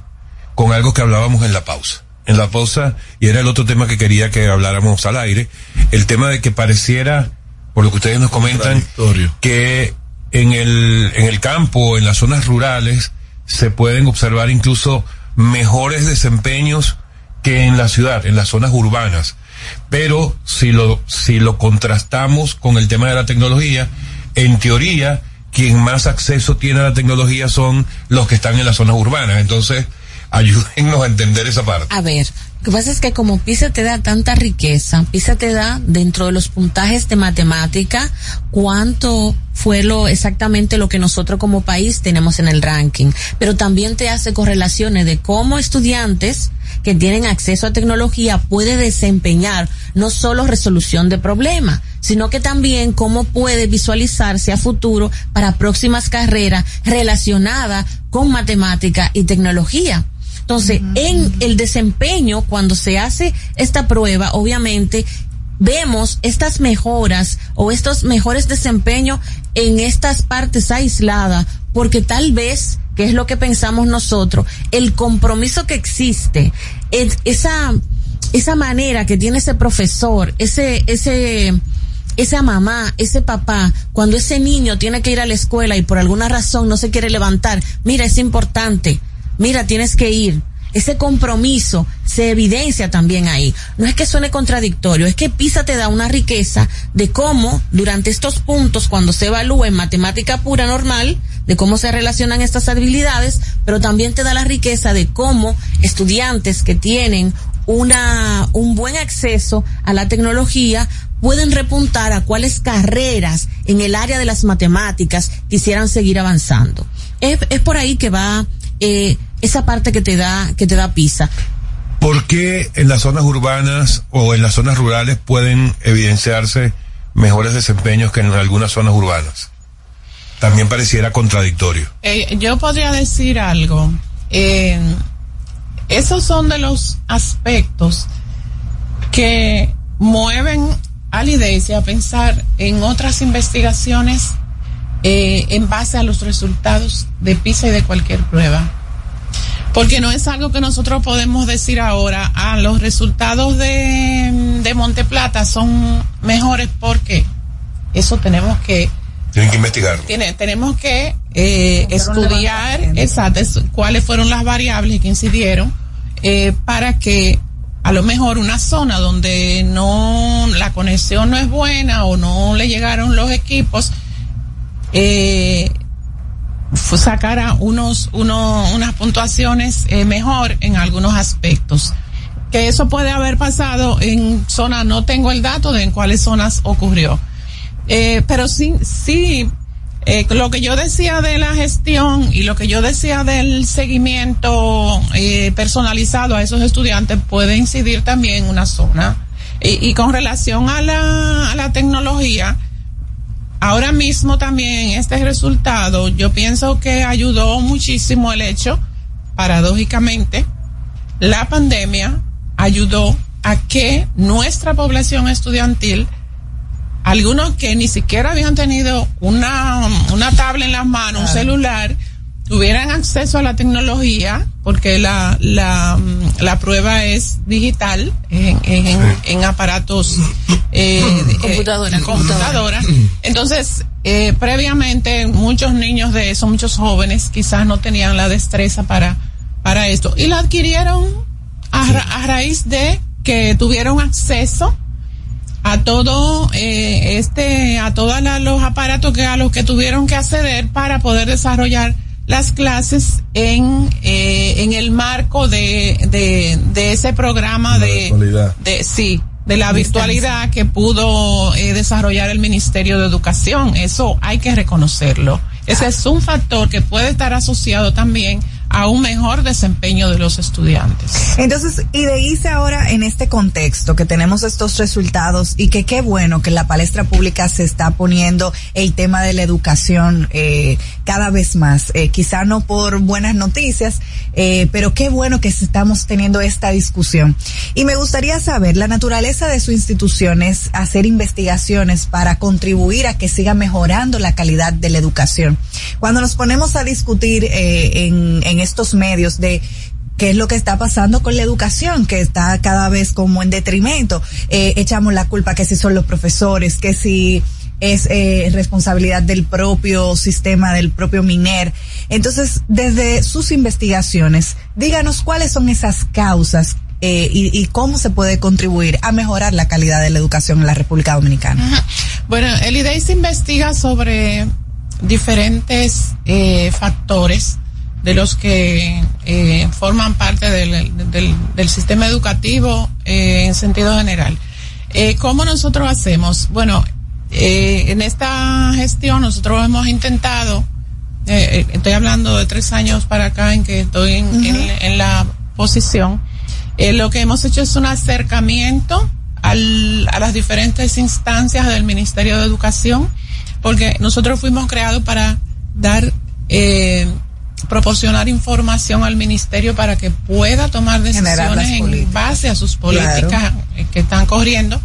con algo que hablábamos en la pausa. en la pausa, y era el otro tema que quería que habláramos al aire, el tema de que pareciera, por lo que ustedes nos comentan, que en el, en el campo, en las zonas rurales, se pueden observar incluso mejores desempeños que en la ciudad, en las zonas urbanas. Pero si lo, si lo contrastamos con el tema de la tecnología, en teoría, quien más acceso tiene a la tecnología son los que están en las zonas urbanas. Entonces, ayúdennos a entender esa parte. A ver, lo que pasa es que como PISA te da tanta riqueza, PISA te da dentro de los puntajes de matemática cuánto fue lo exactamente lo que nosotros como país tenemos en el ranking, pero también te hace correlaciones de cómo estudiantes que tienen acceso a tecnología puede desempeñar no solo resolución de problemas, sino que también cómo puede visualizarse a futuro para próximas carreras relacionadas con matemática y tecnología. Entonces, en el desempeño, cuando se hace esta prueba, obviamente, vemos estas mejoras o estos mejores desempeños en estas partes aisladas, porque tal vez, que es lo que pensamos nosotros, el compromiso que existe, es, esa, esa manera que tiene ese profesor, ese, ese, esa mamá, ese papá, cuando ese niño tiene que ir a la escuela y por alguna razón no se quiere levantar, mira, es importante, mira, tienes que ir. Ese compromiso se evidencia también ahí. No es que suene contradictorio, es que PISA te da una riqueza de cómo durante estos puntos, cuando se evalúa en matemática pura normal, de cómo se relacionan estas habilidades, pero también te da la riqueza de cómo estudiantes que tienen una, un buen acceso a la tecnología pueden repuntar a cuáles carreras en el área de las matemáticas quisieran seguir avanzando. Es, es por ahí que va eh, esa parte que te da que te da PISA. ¿Por qué en las zonas urbanas o en las zonas rurales pueden evidenciarse mejores desempeños que en algunas zonas urbanas? También pareciera contradictorio. Eh, yo podría decir algo. Eh, esos son de los aspectos que mueven a la idea a pensar en otras investigaciones eh, en base a los resultados de PISA y de cualquier prueba. Porque no es algo que nosotros podemos decir ahora, ah, los resultados de, de Monteplata son mejores porque eso tenemos que tienen que investigar. Tiene, tenemos que eh, estudiar exacto, cuáles fueron las variables que incidieron eh, para que a lo mejor una zona donde no la conexión no es buena o no le llegaron los equipos eh, sacara unos, unos unas puntuaciones eh, mejor en algunos aspectos que eso puede haber pasado en zonas no tengo el dato de en cuáles zonas ocurrió eh, pero sí, sí, eh, lo que yo decía de la gestión y lo que yo decía del seguimiento eh, personalizado a esos estudiantes puede incidir también en una zona. Y, y con relación a la, a la tecnología, ahora mismo también este resultado, yo pienso que ayudó muchísimo el hecho, paradójicamente, la pandemia ayudó a que nuestra población estudiantil algunos que ni siquiera habían tenido una, una tabla en las manos, un celular, tuvieran acceso a la tecnología, porque la, la, la prueba es digital en, en, en aparatos eh, computadora, eh, computadora. Entonces, eh, previamente muchos niños de eso, muchos jóvenes quizás no tenían la destreza para, para esto. Y la adquirieron a, a raíz de que tuvieron acceso a todo eh, este a todos los aparatos que a los que tuvieron que acceder para poder desarrollar las clases en eh, en el marco de, de, de ese programa de, de sí de la virtualidad que pudo eh, desarrollar el Ministerio de Educación. Eso hay que reconocerlo ese es un factor que puede estar asociado también a un mejor desempeño de los estudiantes. Entonces, y de ahora en este contexto que tenemos estos resultados y que qué bueno que la palestra pública se está poniendo el tema de la educación eh, cada vez más, eh, quizá no por buenas noticias, eh, pero qué bueno que estamos teniendo esta discusión. Y me gustaría saber la naturaleza de su institución es hacer investigaciones para contribuir a que siga mejorando la calidad de la educación. Cuando nos ponemos a discutir eh, en, estos medios de qué es lo que está pasando con la educación, que está cada vez como en detrimento. Eh, echamos la culpa que si son los profesores, que si es eh, responsabilidad del propio sistema, del propio MINER. Entonces, desde sus investigaciones, díganos cuáles son esas causas y, y cómo se puede contribuir a mejorar la calidad de la educación en la República Dominicana. Bueno, el IDEI se investiga sobre diferentes eh, factores de los que eh, forman parte del, del, del sistema educativo eh, en sentido general. Eh, ¿Cómo nosotros hacemos? Bueno, eh, en esta gestión nosotros hemos intentado, estoy hablando de tres años para acá en que estoy en, en, en la posición, lo que hemos hecho es un acercamiento al, a las diferentes instancias del Ministerio de Educación, porque nosotros fuimos creados para dar, eh, proporcionar información al ministerio para que pueda tomar decisiones en políticas. base a sus políticas Claro. que están corriendo.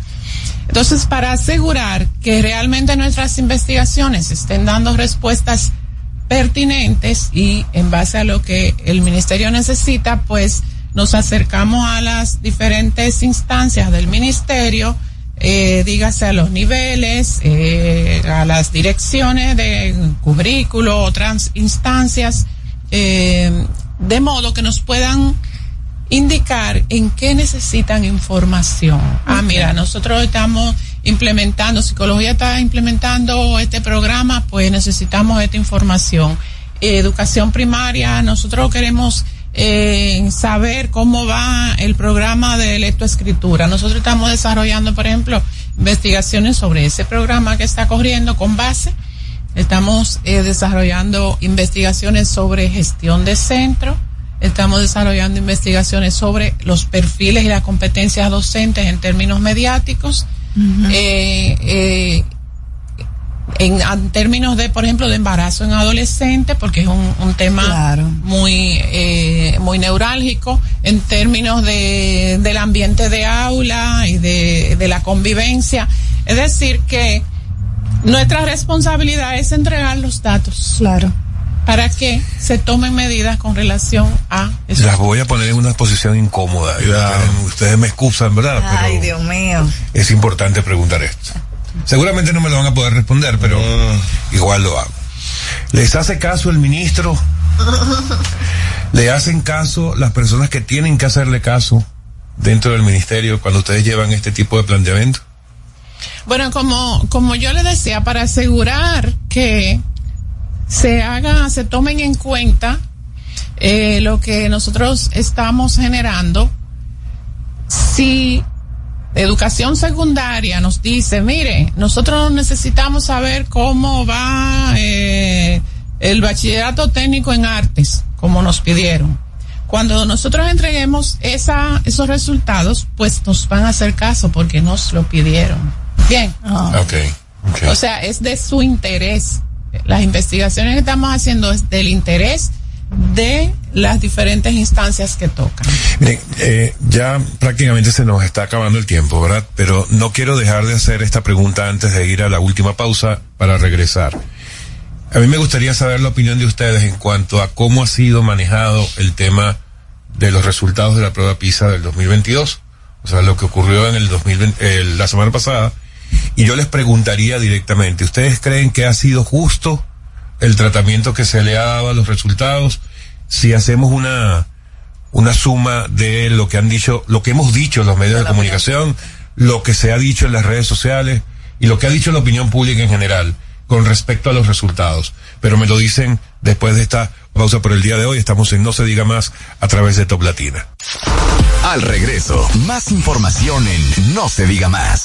Entonces, para asegurar que realmente nuestras investigaciones estén dando respuestas pertinentes y en base a lo que el ministerio necesita, pues nos acercamos a las diferentes instancias del ministerio, eh, dígase a los niveles, eh, a las direcciones de currículo, otras instancias, eh, de modo que nos puedan indicar en qué necesitan información. Ah, mira, nosotros estamos implementando, psicología está implementando este programa, pues necesitamos esta información. Educación primaria, nosotros queremos eh, saber cómo va el programa de lectoescritura. Nosotros estamos desarrollando, por ejemplo, investigaciones sobre ese programa que está corriendo con base. Estamos eh, desarrollando investigaciones sobre gestión de centro. Estamos desarrollando investigaciones sobre los perfiles y las competencias docentes en términos mediáticos. eh, en, en términos de, por ejemplo, de embarazo en adolescentes, porque es un, un tema Claro. muy, eh, muy neurálgico, en términos de, del ambiente de aula y de, de la convivencia. Es decir, que nuestra responsabilidad es entregar los datos. Claro. Para que se tomen medidas con relación a eso. Las voy a poner en una posición incómoda. Ustedes me excusan, ¿verdad? Ay, Pero Dios mío. es importante preguntar esto. Seguramente no me lo van a poder responder, pero igual lo hago. ¿Les hace caso el ministro? ¿Le hacen caso las personas que tienen que hacerle caso dentro del ministerio cuando ustedes llevan este tipo de planteamiento? Bueno, como, como yo le decía, para asegurar que se haga, se tomen en cuenta eh, lo que nosotros estamos generando, si educación secundaria nos dice, mire, nosotros necesitamos saber cómo va eh, el bachillerato técnico en artes, como nos pidieron. Cuando nosotros entreguemos esa, esos resultados, pues nos van a hacer caso porque nos lo pidieron. Bien. Ok. O sea, es de su interés. Las investigaciones que estamos haciendo es del interés de las diferentes instancias que tocan. Miren, eh, ya prácticamente se nos está acabando el tiempo, ¿verdad? Pero no quiero dejar de hacer esta pregunta antes de ir a la última pausa para regresar. A mí me gustaría saber la opinión de ustedes en cuanto a cómo ha sido manejado el tema de los resultados de la prueba PISA del 2022, o sea, lo que ocurrió en el 2020, eh, la semana pasada. Y yo les preguntaría directamente, ¿ustedes creen que ha sido justo el tratamiento que se le ha dado a los resultados? Si hacemos una, una suma de lo que han dicho, lo que hemos dicho en los medios de comunicación, lo que se ha dicho en las redes sociales y lo que ha dicho la opinión pública en general con respecto a los resultados. Pero me lo dicen después de esta pausa por el día de hoy. Estamos en No se diga más a través de Top Latina. Al regreso, más información en No se diga más.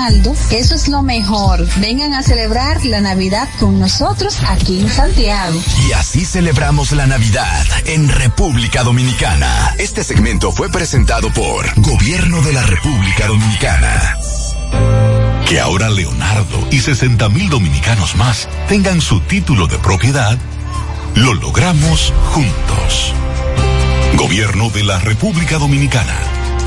Eso es lo mejor. Vengan a celebrar la Navidad con nosotros aquí en Santiago. Y así celebramos la Navidad en República Dominicana. Este segmento fue presentado por Gobierno de la República Dominicana. Que ahora Leonardo y 60 mil dominicanos más tengan su título de propiedad, lo logramos juntos. Gobierno de la República Dominicana.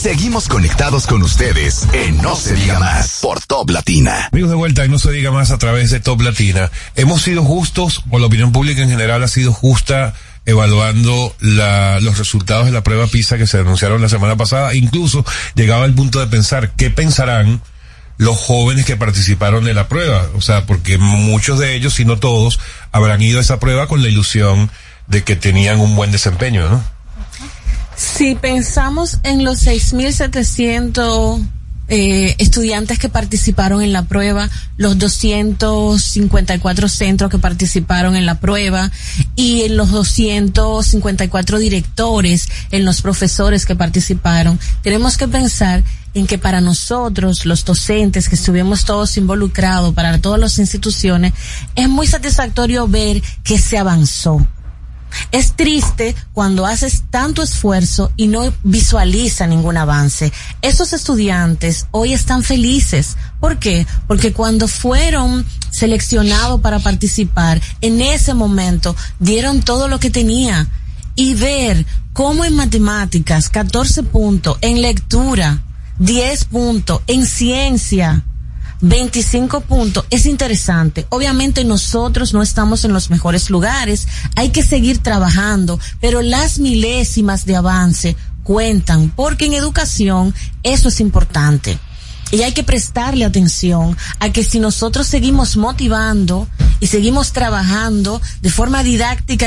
Seguimos conectados con ustedes en No se diga más por Top Latina. Amigos de vuelta, y no se diga más a través de Top Latina. Hemos sido justos, o la opinión pública en general ha sido justa evaluando la, los resultados de la prueba PISA que se anunciaron la semana pasada. Incluso llegaba al punto de pensar qué pensarán los jóvenes que participaron de la prueba. O sea, porque muchos de ellos, si no todos, habrán ido a esa prueba con la ilusión de que tenían un buen desempeño, ¿no? Si pensamos en los 6.700 eh, estudiantes que participaron en la prueba, los 254 centros que participaron en la prueba y en los 254 directores, en los profesores que participaron, tenemos que pensar en que para nosotros, los docentes que estuvimos todos involucrados, para todas las instituciones, es muy satisfactorio ver que se avanzó. Es triste cuando haces tanto esfuerzo y no visualiza ningún avance. Esos estudiantes hoy están felices. ¿Por qué? Porque cuando fueron seleccionados para participar, en ese momento dieron todo lo que tenía. Y ver cómo en matemáticas, 14 puntos, en lectura, 10 puntos, en ciencia, 25 puntos, es interesante. Obviamente nosotros no estamos en los mejores lugares, hay que seguir trabajando, pero las milésimas de avance cuentan, porque en educación eso es importante. Y hay que prestarle atención a que si nosotros seguimos motivando y seguimos trabajando de forma didáctica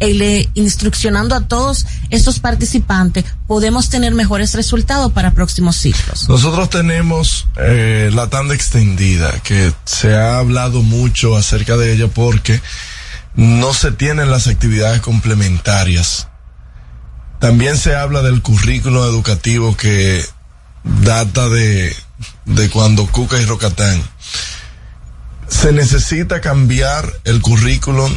le- instruccionando a todos estos participantes, podemos tener mejores resultados para próximos ciclos. Nosotros tenemos eh, la tanda extendida, que se ha hablado mucho acerca de ella porque no se tienen las actividades complementarias. También se habla del currículo educativo que data de, de cuando Cuca y Rocatán. Se necesita cambiar el currículum,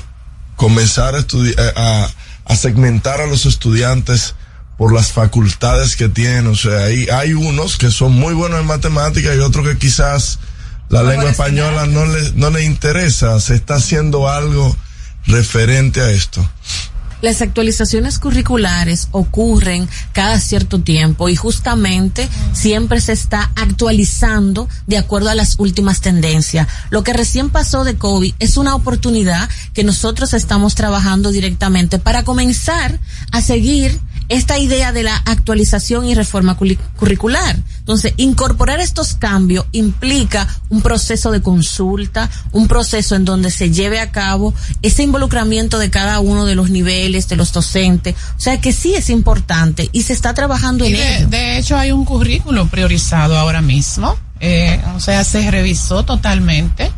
comenzar a, eh, a, a segmentar a los estudiantes por las facultades que tienen. O sea, hay, hay unos que son muy buenos en matemáticas y otros que quizás la lengua española no le, no le interesa. Se está haciendo algo referente a esto. Las actualizaciones curriculares ocurren cada cierto tiempo y justamente siempre se está actualizando de acuerdo a las últimas tendencias. Lo que recién pasó de COVID es una oportunidad que nosotros estamos trabajando directamente para comenzar a seguir esta idea de la actualización y reforma curricular. Entonces, incorporar estos cambios implica un proceso de consulta, un proceso en donde se lleve a cabo ese involucramiento de cada uno de los niveles, de los docentes. O sea que sí es importante y se está trabajando Y en de, ello. de hecho, hay un currículo priorizado ahora mismo. Eh, o sea, se revisó totalmente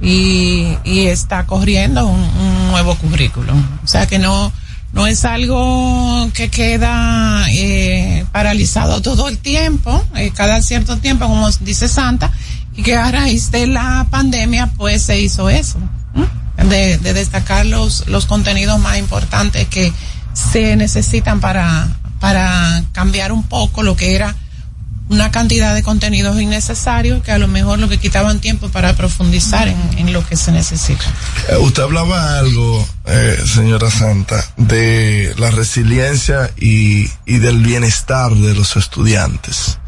y, y está corriendo un, un nuevo currículo. O sea, que no, no es algo que queda eh, paralizado todo el tiempo, eh, cada cierto tiempo, como dice Santa, y que a raíz de la pandemia, pues se hizo eso. De, de destacar los, los contenidos más importantes que se necesitan para, para cambiar un poco lo que era una cantidad de contenidos innecesarios que a lo mejor lo que quitaban tiempo para profundizar en, en lo que se necesita. Eh, Usted hablaba algo, eh, señora Santa, de la resiliencia y, y del bienestar de los estudiantes.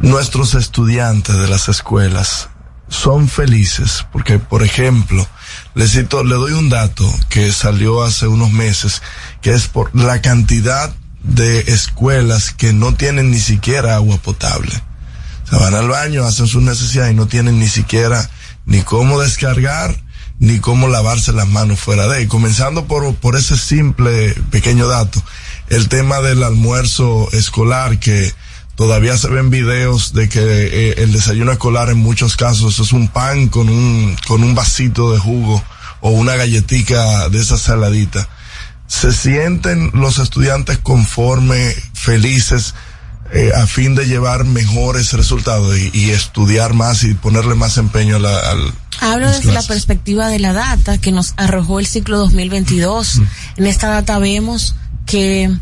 Nuestros estudiantes de las escuelas son felices porque, por ejemplo, le cito, le doy un dato que salió hace unos meses, que es por la cantidad de escuelas que no tienen ni siquiera agua potable. Se van al baño, hacen sus necesidades y no tienen ni siquiera ni cómo descargar ni cómo lavarse las manos fuera de. Y comenzando por, por ese simple pequeño dato, el tema del almuerzo escolar que todavía se ven videos de que eh, el desayuno escolar en muchos casos es un pan con un, con un vasito de jugo o una galletica de esa saladita. Se sienten los estudiantes conforme, felices, eh, a fin de llevar mejores resultados y, y estudiar más y ponerle más empeño a la, al, Hablo desde la perspectiva de la data que nos arrojó el ciclo 2022. En esta data vemos que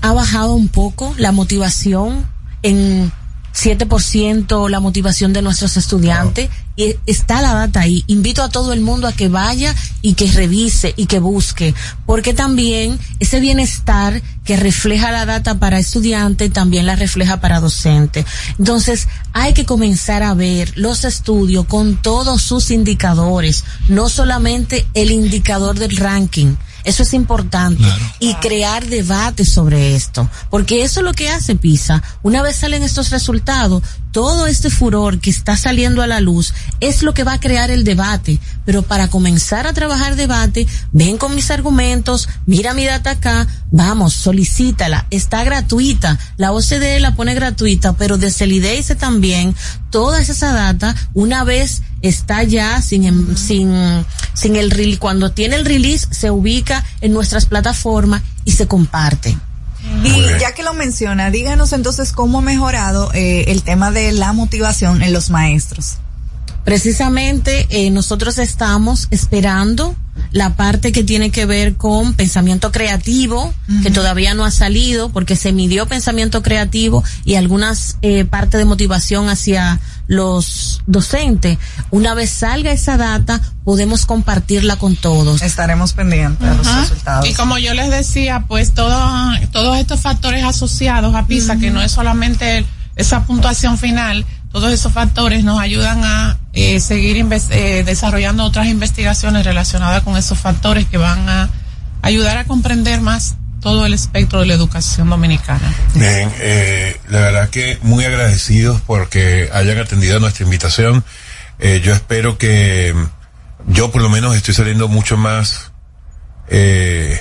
ha bajado un poco la motivación en 7% la motivación de nuestros estudiantes y está la data ahí. Invito a todo el mundo a que vaya y que revise y que busque, porque también ese bienestar que refleja la data para estudiante también la refleja para docente. Entonces, hay que comenzar a ver los estudios con todos sus indicadores, no solamente el indicador del ranking. Eso es importante. Y crear debate sobre esto. Porque eso es lo que hace PISA. Una vez salen estos resultados, todo este furor que está saliendo a la luz es lo que va a crear el debate. Pero para comenzar a trabajar debate, ven con mis argumentos, mira mi data acá, vamos, solicítala, está gratuita. La OCDE la pone gratuita, pero desde el IDEICE también, toda esa data, una vez está ya sin, em- sin, sin el release, cuando tiene el release, se ubica en nuestras plataformas y se comparte. Y ya que lo menciona, díganos entonces cómo ha mejorado eh, el tema de la motivación en los maestros. Precisamente eh, nosotros estamos esperando la parte que tiene que ver con pensamiento creativo, que todavía no ha salido porque se midió pensamiento creativo y algunas eh, partes de motivación hacia los docentes. Una vez salga esa data, podemos compartirla con todos. Estaremos pendientes de los resultados. Y como yo les decía, pues todo, todos estos factores asociados a PISA, que no es solamente el- esa puntuación final, todos esos factores nos ayudan a eh, seguir eh, desarrollando otras investigaciones relacionadas con esos factores que van a ayudar a comprender más todo el espectro de la educación dominicana. Bien, eh, la verdad que muy agradecidos porque hayan atendido nuestra invitación. Eh, yo espero que yo por lo menos estoy saliendo mucho más, eh,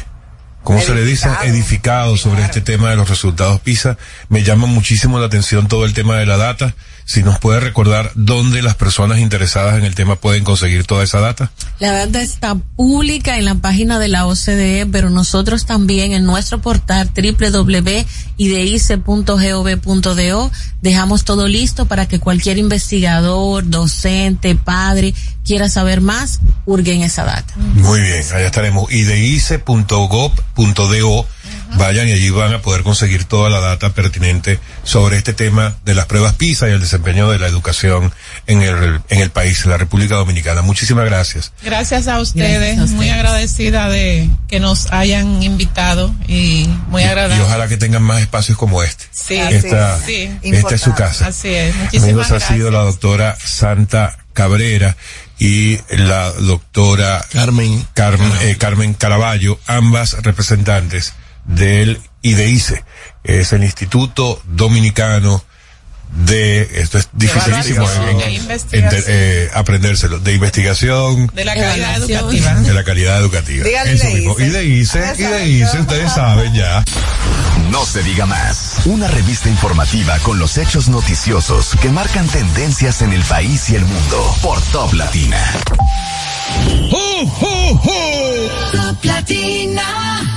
¿cómo se le dice? Edificado sobre este tema de los resultados PISA. Me llama muchísimo la atención todo el tema de la data. Si nos puede recordar dónde las personas interesadas en el tema pueden conseguir toda esa data. La data está pública en la página de la OCDE, pero nosotros también en nuestro portal www.ideice.gov.do dejamos todo listo para que cualquier investigador, docente, padre quiera saber más, hurgue en esa data. Muy bien, allá estaremos. ideice.gov.do Vayan y allí van a poder conseguir toda la data pertinente sobre este tema de las pruebas PISA y el desempeño de la educación en el, en el país, en la República Dominicana. Muchísimas gracias. Gracias a ustedes, Gracias a ustedes. muy agradecida de que nos hayan invitado y muy Y agradable. ojalá que tengan más espacios como este. Sí, esta, sí, esta es su casa. Así es, muchísimas Amigos, ha gracias. sido la doctora Santa Cabrera y la doctora Carmen, Carmen, eh, Carmen Caraballo, ambas representantes del IDICE, es el Instituto Dominicano de, esto es dificilísimo e eh, aprendérselo, de investigación De la calidad educativa. de la calidad educativa. Eso mismo. IDICE, IDICE, ustedes saben ya. No se diga más. Una revista informativa con los hechos noticiosos que marcan tendencias en el país y el mundo por Top Latina. Top Latina.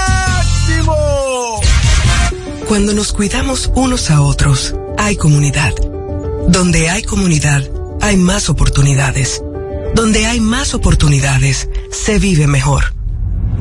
Cuando nos cuidamos unos a otros, hay comunidad. Donde hay comunidad, hay más oportunidades. Donde hay más oportunidades, se vive mejor.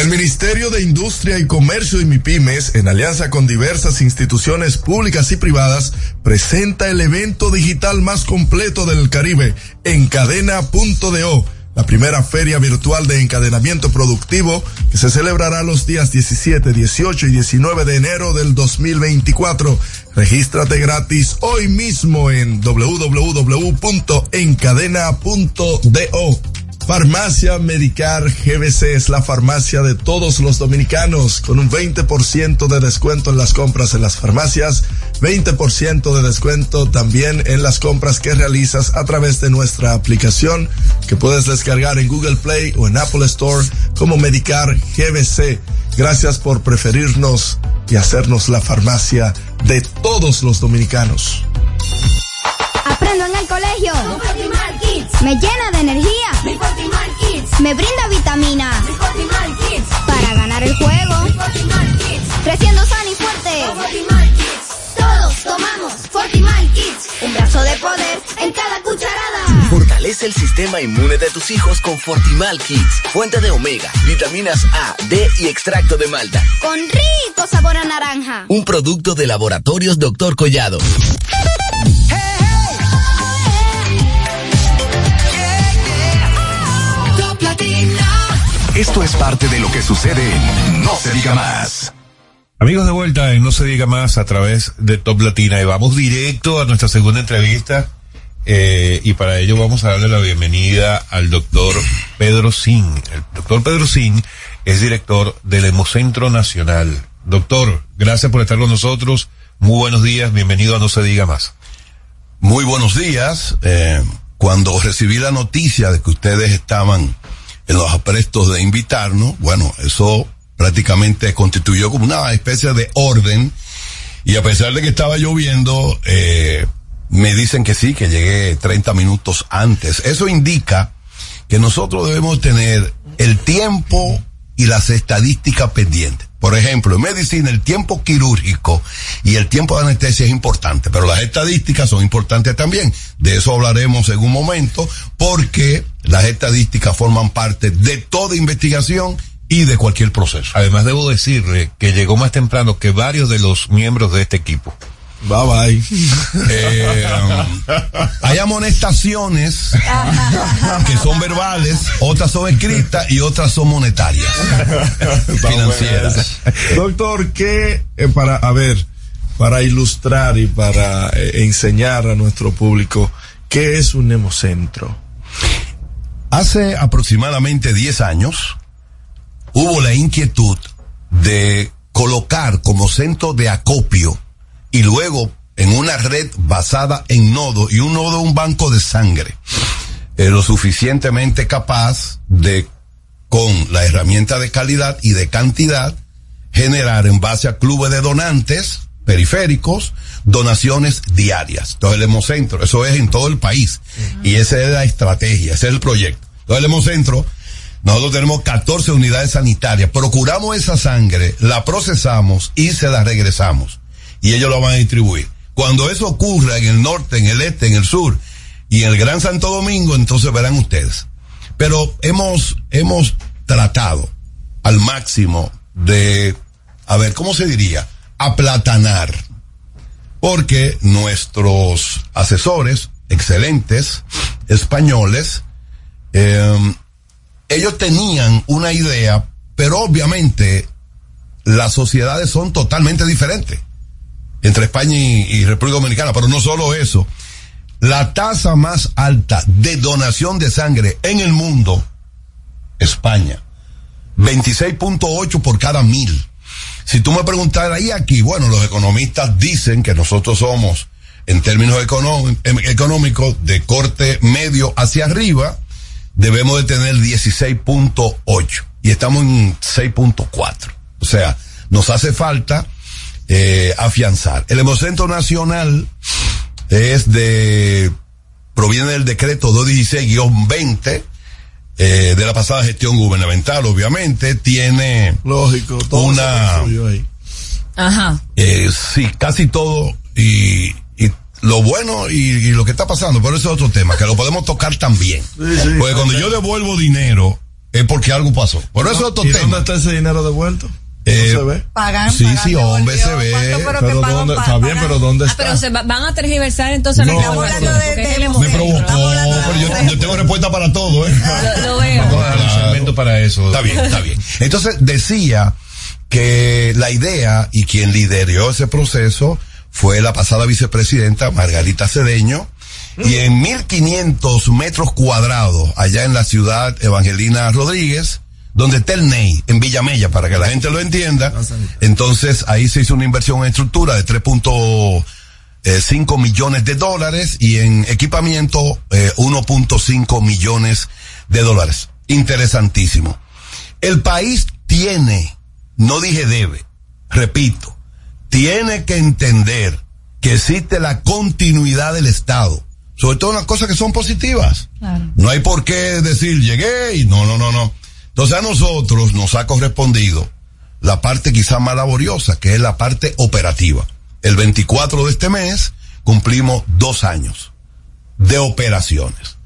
El Ministerio de Industria y Comercio y MIPIMES, en alianza con diversas instituciones públicas y privadas, presenta el evento digital más completo del Caribe, Encadena.do, la primera feria virtual de encadenamiento productivo que se celebrará los días 17, 18 y 19 de enero del 2024. Regístrate gratis hoy mismo en www.encadena.do. Farmacia Medicar GBC es la farmacia de todos los dominicanos con un 20% de descuento en las compras en las farmacias, 20% de descuento también en las compras que realizas a través de nuestra aplicación que puedes descargar en Google Play o en Apple Store como Medicar GBC. Gracias por preferirnos y hacernos la farmacia de todos los dominicanos. Aprendo en el colegio. Me llena de energía. Me brinda vitamina. Para ganar el juego. Creciendo sano y fuerte. Todos tomamos Fortimal Kids. Un brazo de poder en cada cucharada. Fortalece el sistema inmune de tus hijos con Fortimal Kids, fuente de omega, vitaminas A, D y extracto de malta. Con rico sabor a naranja. Un producto de laboratorios Dr. Collado. Esto es parte de lo que sucede en No se diga más. Amigos de vuelta en No se diga más a través de Top Latina y vamos directo a nuestra segunda entrevista eh, y para ello vamos a darle la bienvenida al doctor Pedro Sin. El doctor Pedro Sin es director del Hemocentro Nacional. Doctor, gracias por estar con nosotros. Muy buenos días, bienvenido a No se diga más. Muy buenos días. Eh, cuando recibí la noticia de que ustedes estaban en los aprestos de invitarnos, bueno, eso prácticamente constituyó como una especie de orden. Y a pesar de que estaba lloviendo, eh, me dicen que sí, que llegué 30 minutos antes. Eso indica que nosotros debemos tener el tiempo y las estadísticas pendientes. Por ejemplo, en medicina el tiempo quirúrgico y el tiempo de anestesia es importante, pero las estadísticas son importantes también. De eso hablaremos en un momento, porque las estadísticas forman parte de toda investigación y de cualquier proceso. Además debo decirle que llegó más temprano que varios de los miembros de este equipo. Bye bye. Eh, hay amonestaciones que son verbales, otras son escritas y otras son monetarias, financieras. Doctor, ¿qué, eh, para, a ver, para ilustrar y para eh, enseñar a nuestro público qué es un hemocentro. Hace aproximadamente 10 años hubo la inquietud de colocar como centro de acopio y luego en una red basada en nodo y un nodo un banco de sangre eh, lo suficientemente capaz de con la herramienta de calidad y de cantidad generar en base a clubes de donantes periféricos donaciones diarias. Entonces el Hemocentro, eso es en todo el país. Y esa es la estrategia, ese es el proyecto. Entonces el Hemocentro, nosotros tenemos 14 unidades sanitarias, procuramos esa sangre, la procesamos y se la regresamos. Y ellos lo van a distribuir. Cuando eso ocurra en el norte, en el este, en el sur y en el Gran Santo Domingo, entonces verán ustedes. Pero hemos, hemos tratado al máximo de, a ver, ¿cómo se diría? Aplatanar. Porque nuestros asesores, excelentes, españoles, eh, ellos tenían una idea, pero obviamente las sociedades son totalmente diferentes entre España y, y República Dominicana, pero no solo eso. La tasa más alta de donación de sangre en el mundo, España. 26.8 por cada mil. Si tú me preguntaras ahí aquí, bueno, los economistas dicen que nosotros somos, en términos em- económicos, de corte medio hacia arriba, debemos de tener 16.8 y estamos en 6.4. O sea, nos hace falta eh, afianzar. El Hemocentro Nacional es de, proviene del decreto 216-20 eh, de la pasada gestión gubernamental, obviamente, tiene Lógico, todo una, ahí. Ajá. eh, sí, casi todo y, y lo bueno y, y lo que está pasando, pero ese es otro tema, que lo podemos tocar también. sí. porque cuando yo devuelvo dinero es porque algo pasó. Pero eso es otro ¿Y tema. dónde está ese dinero devuelto? Eh, no se ve. Pagan, sí, pagan, sí, hombre, se ve. pero ¿dónde, está bien, pero ¿dónde Ah, está? pero se va- van a tergiversar entonces la No. información. Estamos hablando de- de- Me provocó, pero yo, yo tengo respuesta para todo, ¿eh? Lo, lo veo. Dar un segmento para eso. Está bien, está bien. Entonces decía que la idea y quien lideró ese proceso fue la pasada vicepresidenta Margarita Cedeño y en 1500 metros cuadrados allá en la ciudad Evangelina Rodríguez, donde está el NEI, en Villamella, para que la gente lo entienda. Entonces ahí se hizo una inversión en estructura de 3.5 millones de dólares y en equipamiento eh, 1.5 millones de dólares. Interesantísimo. El país tiene, no dije debe, repito, tiene que entender que existe la continuidad del Estado, sobre todo en las cosas que son positivas. No hay por qué decir llegué y no, no, no, no. Entonces a nosotros nos ha correspondido la parte quizá más laboriosa, que es la parte operativa. El 24 de este mes cumplimos dos años de operaciones.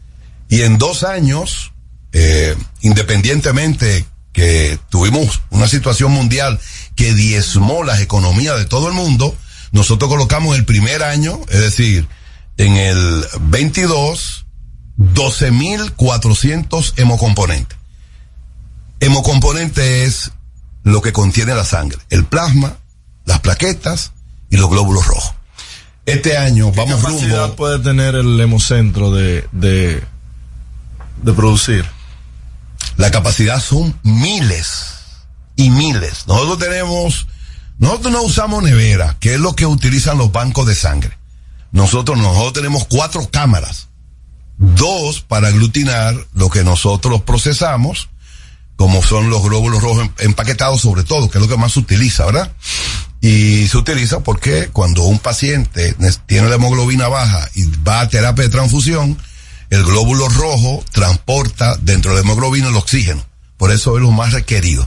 Y en dos años, eh, independientemente que tuvimos una situación mundial que diezmó las economías de todo el mundo, nosotros colocamos el primer año, es decir, en el 22, 12.400 hemocomponentes. Hemocomponente es lo que contiene la sangre, el plasma, las plaquetas y los glóbulos rojos. Este año ¿Qué vamos capacidad rumbo puede tener el hemocentro de, de, de producir? La capacidad son miles y miles. Nosotros tenemos, nosotros no usamos nevera, que es lo que utilizan los bancos de sangre. Nosotros, nosotros tenemos cuatro cámaras. Dos para aglutinar lo que nosotros procesamos, como son los glóbulos rojos em- empaquetados sobre todo, que es lo que más se utiliza, ¿verdad? Y se utiliza porque cuando un paciente tiene la hemoglobina baja y va a terapia de transfusión, el glóbulo rojo transporta dentro de la hemoglobina el oxígeno. Por eso es lo más requerido.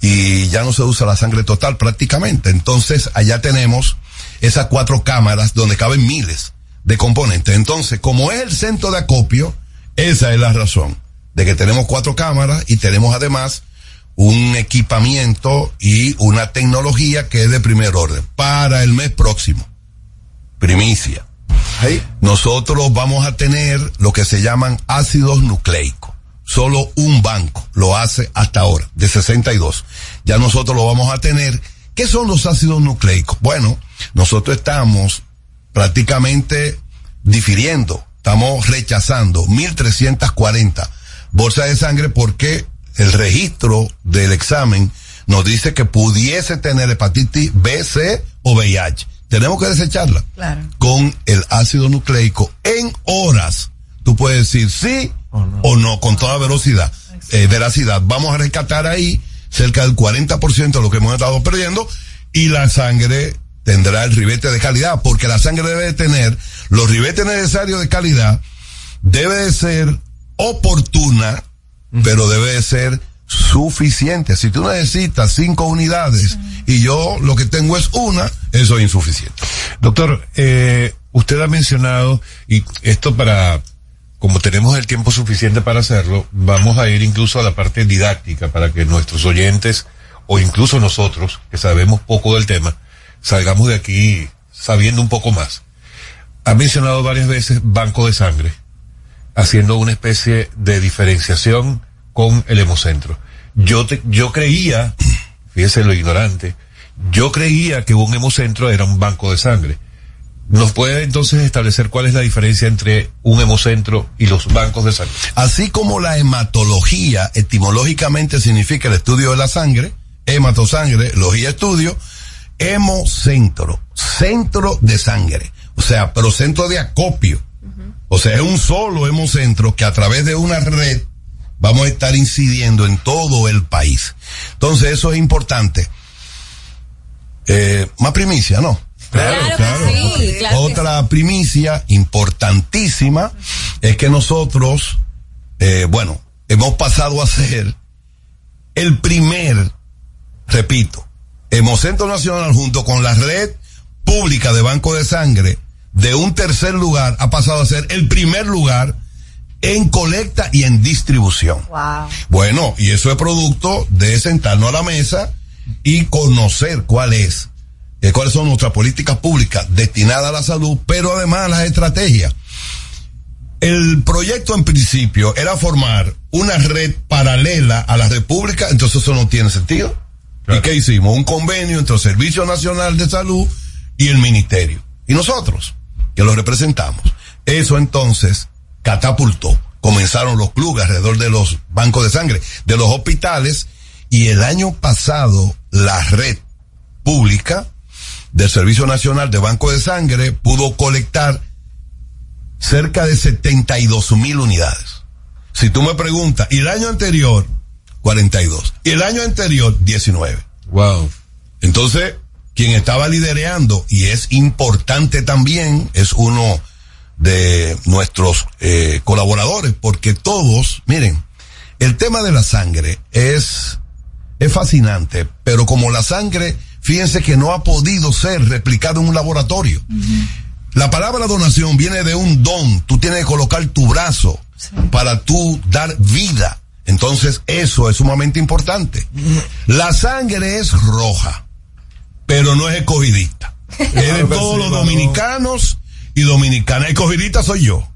Y ya no se usa la sangre total prácticamente. Entonces allá tenemos esas cuatro cámaras donde caben miles de componentes. Entonces, como es el centro de acopio, esa es la razón de que tenemos cuatro cámaras y tenemos además un equipamiento y una tecnología que es de primer orden para el mes próximo. Primicia. Nosotros vamos a tener lo que se llaman ácidos nucleicos. Solo un banco lo hace hasta ahora, de 62. Ya nosotros lo vamos a tener ¿Qué son los ácidos nucleicos? Bueno, nosotros estamos prácticamente difiriendo, estamos rechazando 1340 bolsas de sangre porque el registro del examen nos dice que pudiese tener hepatitis B, C o VIH. Tenemos que desecharla Claro. con el ácido nucleico en horas. Tú puedes decir sí o no, con toda velocidad, eh, veracidad. Vamos a rescatar ahí cerca del 40% de lo que hemos estado perdiendo y la sangre tendrá el ribete de calidad, porque la sangre debe de tener los ribetes necesarios de calidad, debe de ser oportuna, pero debe de ser suficiente. Si tú necesitas cinco unidades y yo lo que tengo es una, eso es insuficiente. Doctor, eh, usted ha mencionado, y esto para, como tenemos el tiempo suficiente para hacerlo, vamos a ir incluso a la parte didáctica para que nuestros oyentes, o incluso nosotros, que sabemos poco del tema, salgamos de aquí sabiendo un poco más. Ha mencionado varias veces banco de sangre, haciendo una especie de diferenciación con el hemocentro. Yo te, yo creía, fíjese lo ignorante, yo creía que un hemocentro era un banco de sangre. ¿Nos puede entonces establecer cuál es la diferencia entre un hemocentro y los bancos de sangre? Así como la hematología etimológicamente significa el estudio de la sangre, hematosangre, logía estudio, hemocentro, centro de sangre, o sea, pero centro de acopio. O sea, es un solo hemocentro que a través de una red vamos a estar incidiendo en todo el país. Entonces, eso es importante. Eh, más primicia, ¿no? Claro que sí, claro Otra primicia importantísima es que nosotros, eh, bueno, hemos pasado a ser el primer, repito, Hemocentro Nacional junto con la red pública de Banco de Sangre de un tercer lugar ha pasado a ser el primer lugar en colecta y en distribución. Wow. Bueno, y eso es producto de sentarnos a la mesa y conocer cuál es, eh, cuáles son nuestras políticas públicas destinadas a la salud, pero además las estrategias. El proyecto en principio era formar una red paralela a la República, entonces eso no tiene sentido. ¿Y qué hicimos? Un convenio entre el Servicio Nacional de Salud y el Ministerio. Y nosotros, que lo representamos. Eso entonces catapultó. Comenzaron los clubes alrededor de los bancos de sangre, de los hospitales, y el año pasado la red pública del Servicio Nacional de Banco de Sangre pudo colectar cerca de 72 mil unidades. Si tú me preguntas, y el año anterior, 42. Y el año anterior, 19. Wow. Entonces, quien estaba lidereando, y es importante también, es uno de nuestros eh, colaboradores, porque todos, miren, el tema de la sangre es, es fascinante, pero como la sangre, fíjense que no ha podido ser replicado en un laboratorio. La palabra donación viene de un don. Tú tienes que colocar tu brazo para tú dar vida. Entonces, eso es sumamente importante. La sangre es roja, pero no es escogidista. Es de todos los dominicanos y dominicanas. Escogidista soy yo.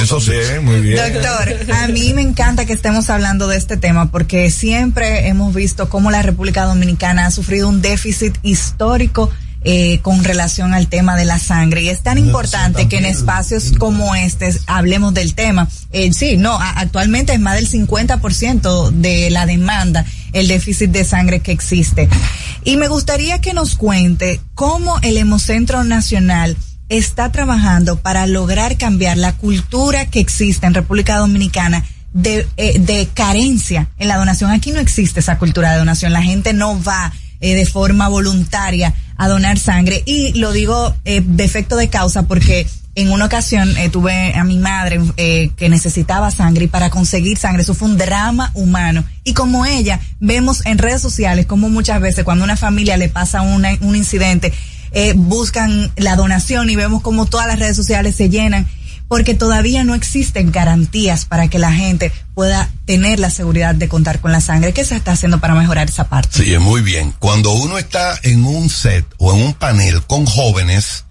Eso sí. muy bien. Doctor, a mí me encanta que estemos hablando de este tema porque siempre hemos visto cómo la República Dominicana ha sufrido un déficit histórico eh, con relación al tema de la sangre y es tan importante que en espacios como este hablemos del tema. Eh, sí, no, actualmente es más del 50% de la demanda el déficit de sangre que existe. Y me gustaría que nos cuente cómo el Hemocentro Nacional está trabajando para lograr cambiar la cultura que existe en República Dominicana de, eh, de carencia en la donación. Aquí no existe esa cultura de donación. La gente no va eh, de forma voluntaria a donar sangre. Y lo digo eh, de efecto de causa porque en una ocasión eh, tuve a mi madre eh, que necesitaba sangre y para conseguir sangre eso fue un drama humano. Y como ella, vemos en redes sociales como muchas veces cuando a una familia le pasa una- un incidente, eh, buscan la donación y vemos como todas las redes sociales se llenan porque todavía no existen garantías para que la gente pueda tener la seguridad de contar con la sangre. ¿Qué se está haciendo para mejorar esa parte? Sí, muy bien. Cuando uno está en un set o en un panel con jóvenes,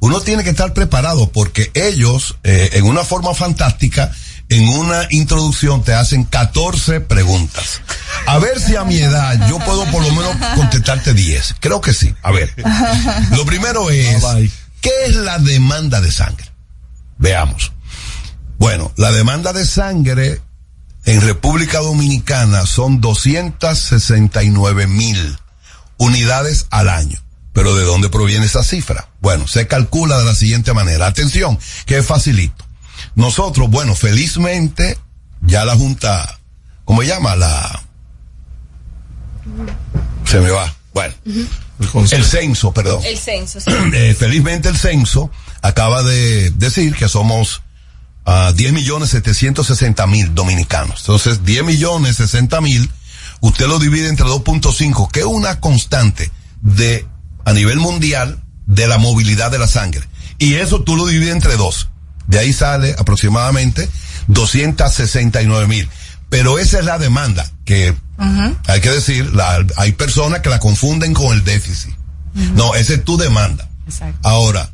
uno tiene que estar preparado porque ellos, eh, en una forma fantástica, en una introducción te hacen 14 preguntas. A ver si a mi edad yo puedo por lo menos contestarte 10. Creo que sí. A ver. Lo primero es, ¿qué es la demanda de sangre? Veamos. Bueno, la demanda de sangre en República Dominicana son 269 mil unidades al año. Pero ¿de dónde proviene esa cifra? Bueno, se calcula de la siguiente manera. Atención, que es facilito. Nosotros, bueno, felizmente, ya la Junta, ¿cómo se llama? La... Se me va. Bueno, el censo, perdón. El censo, sí. Eh, felizmente el censo acaba de decir que somos a 10 millones 760 mil dominicanos. Entonces, 10 millones 60 mil, usted lo divide entre 2.5, que es una constante de, a nivel mundial, de la movilidad de la sangre. Y eso tú lo divides entre dos. De ahí sale aproximadamente 269 mil. Pero esa es la demanda, que hay que decir, la, hay personas que la confunden con el déficit. No, esa es tu demanda. Ahora,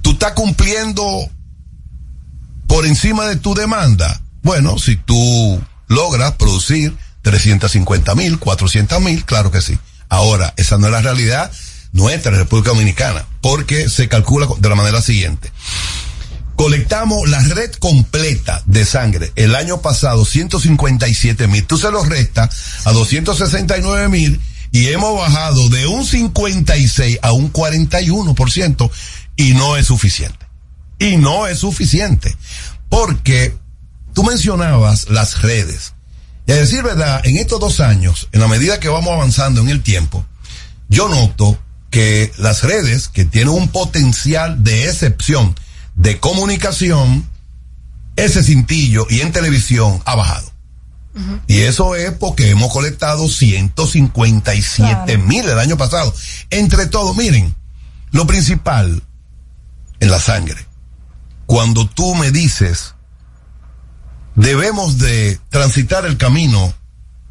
tú estás cumpliendo por encima de tu demanda. Bueno, si tú logras producir 350 mil, 400 mil, claro que sí. Ahora, esa no es la realidad nuestra, República Dominicana, porque se calcula de la manera siguiente. Colectamos la red completa de sangre el año pasado, 157 mil. Tú se lo restas a 269 mil y hemos bajado de un 56 a un 41% y no es suficiente. Y no es suficiente. Porque tú mencionabas las redes. Y a decir verdad, en estos dos años, en la medida que vamos avanzando en el tiempo, yo noto que las redes, que tienen un potencial de excepción de comunicación, ese cintillo y en televisión ha bajado. Y eso es porque hemos colectado 157 mil el año pasado. Entre todo, miren, lo principal en la sangre, cuando tú me dices, debemos de transitar el camino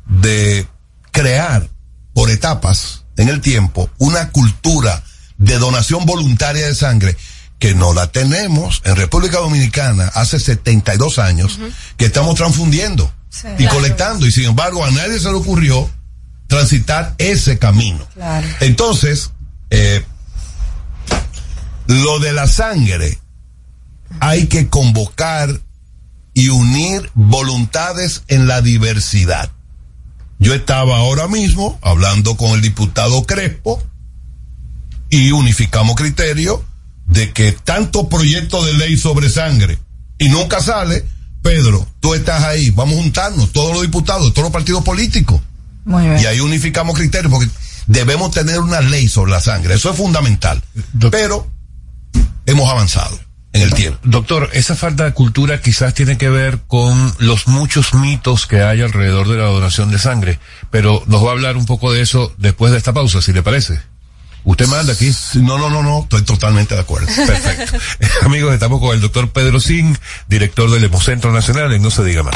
de crear por etapas en el tiempo una cultura de donación voluntaria de sangre que no la tenemos en República Dominicana hace 72 años que estamos transfundiendo y colectando. Y sin embargo a nadie se le ocurrió transitar ese camino. Entonces, eh, lo de la sangre hay que convocar y unir voluntades en la diversidad. Yo estaba ahora mismo hablando con el diputado Crespo y unificamos criterio de que tanto proyecto de ley sobre sangre y nunca sale, Pedro, tú estás ahí, vamos a juntarnos, todos los diputados, todos los partidos políticos. Muy bien. Y ahí unificamos criterios porque debemos tener una ley sobre la sangre, eso es fundamental. Pero hemos avanzado en el tiempo. Doctor, esa falta de cultura quizás tiene que ver con los muchos mitos que hay alrededor de la donación de sangre, pero nos va a hablar un poco de eso después de esta pausa, si le parece. ¿Usted manda aquí? No, no, no, no, estoy totalmente de acuerdo. Perfecto. Amigos, estamos con el doctor Pedro Singh, director del Hemocentro Nacional en No Se Diga Más.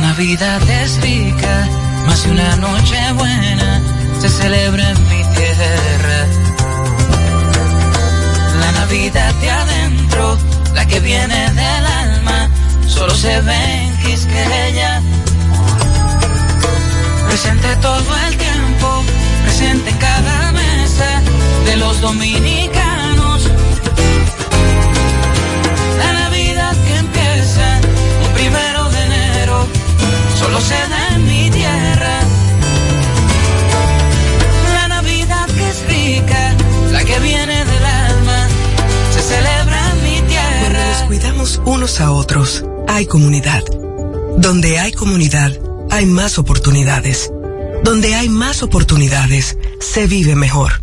La Navidad es rica, más de una noche buena se celebra en mi tierra. La Navidad de adentro, la que viene del alma, solo se ve en Quisqueya. Presente todo el tiempo, presente en cada mesa de los dominicanos. Solo se da mi tierra. La Navidad que es rica, la que viene del alma, se celebra en mi Cuando tierra. nos cuidamos unos a otros, hay comunidad. Donde hay comunidad, hay más oportunidades. Donde hay más oportunidades, se vive mejor.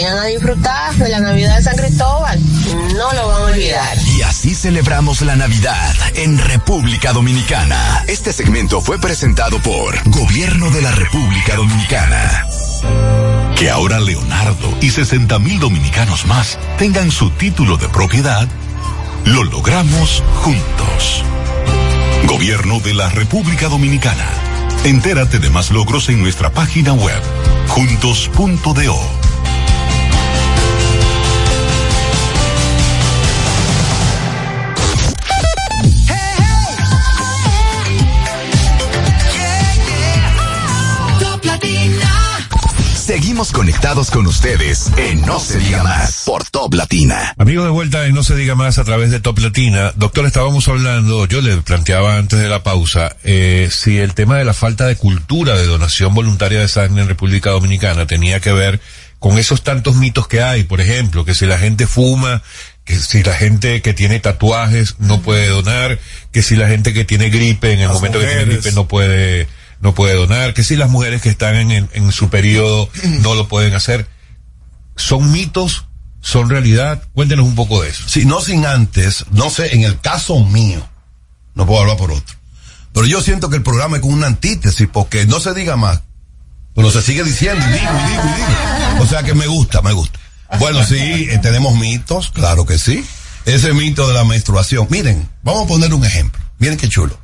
Vengan a disfrutar de la Navidad de San Cristóbal. No lo van a olvidar. Y así celebramos la Navidad en República Dominicana. Este segmento fue presentado por Gobierno de la República Dominicana. Que ahora Leonardo y 60 mil dominicanos más tengan su título de propiedad, lo logramos juntos. Gobierno de la República Dominicana. Entérate de más logros en nuestra página web, juntos.do. Seguimos conectados con ustedes en No Se Diga Más por Top Latina. Amigos de vuelta en No se diga más a través de Top Latina. Doctor, estábamos hablando, yo le planteaba antes de la pausa, eh, si el tema de la falta de cultura de donación voluntaria de sangre en República Dominicana tenía que ver con esos tantos mitos que hay, por ejemplo, que si la gente fuma, que si la gente que tiene tatuajes no puede donar, que si la gente que tiene gripe en el Las momento que tiene gripe no puede no puede donar, que si las mujeres que están en, su periodo no lo pueden hacer. ¿Son mitos? ¿Son realidad? Cuéntenos un poco de eso. Sí, no sin antes, no sé, en el caso mío, no puedo hablar por otro, pero yo siento que el programa es con una antítesis, porque no se diga más, pero se sigue diciendo, y digo, y digo, y digo. O sea que me gusta, me gusta. Bueno, sí, eh, tenemos mitos, claro que sí. Ese mito de la menstruación. Miren, vamos a poner un ejemplo. Miren qué chulo.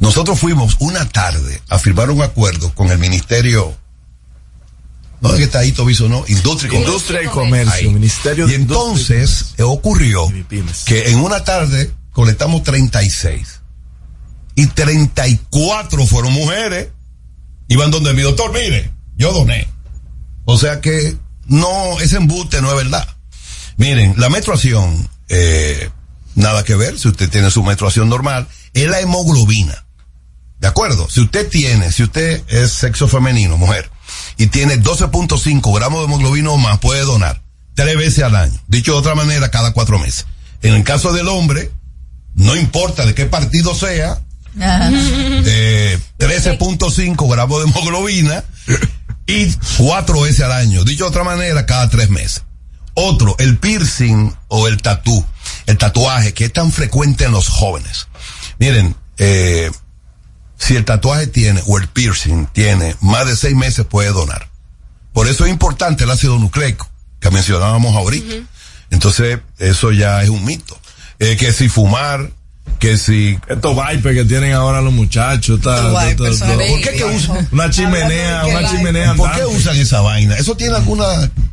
Nosotros fuimos una tarde a firmar un acuerdo con el Ministerio, no es que está ahí Tobiso, no, Industria y Comercio. Industria y Comercio, Ahí. Ministerio de Y entonces eh, ocurrió que en una tarde colectamos 36 y 34 fueron mujeres. Iban donde mi doctor, mire, yo doné. O sea que no, ese embuste no es verdad. Miren, la menstruación, eh, nada que ver, si usted tiene su menstruación normal, es la hemoglobina. ¿De acuerdo? Si usted tiene, si usted es sexo femenino, mujer, y tiene 12.5 gramos de hemoglobina o más, puede donar tres veces al año. Dicho de otra manera, cada cuatro meses. En el caso del hombre, no importa de qué partido sea, de 13.5 gramos de hemoglobina y cuatro veces al año. Dicho de otra manera, cada tres meses. Otro, el piercing o el tatú, el tatuaje que es tan frecuente en los jóvenes. Miren, eh, si el tatuaje tiene o el piercing tiene más de seis meses puede donar. Por eso es importante el ácido nucleico que mencionábamos ahorita. Entonces, eso ya es un mito. Eh, que si fumar, que si... Estos vipers que tienen ahora los muchachos, está, ¿por qué que usan una chimenea, una chimenea ¿Por qué usan esa vaina? ¿Eso tiene alguna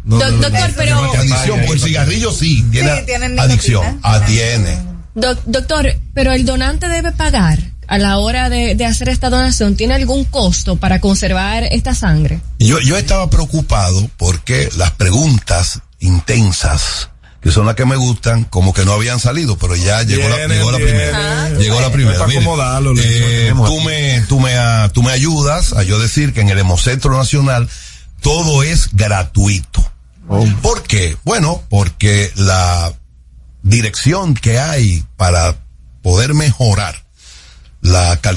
No, doctor, pero- adicción? Porque el cigarrillo sí, tiene Sí, tienen adicción. Ah, tiene. Doc- doctor, pero el donante debe pagar a la hora de, de hacer esta donación. ¿Tiene algún costo para conservar esta sangre? Yo, yo estaba preocupado porque las preguntas intensas, que son las que me gustan, como que no habían salido, pero ya llegó, la, llegó la primera. Ah, llegó la primera. Para Mire, acomodarlo, lo eh, tú, me, tú, me, tú me ayudas a yo decir que en el Hemocentro Nacional todo es gratuito. ¿Por qué? Bueno, porque la dirección que hay para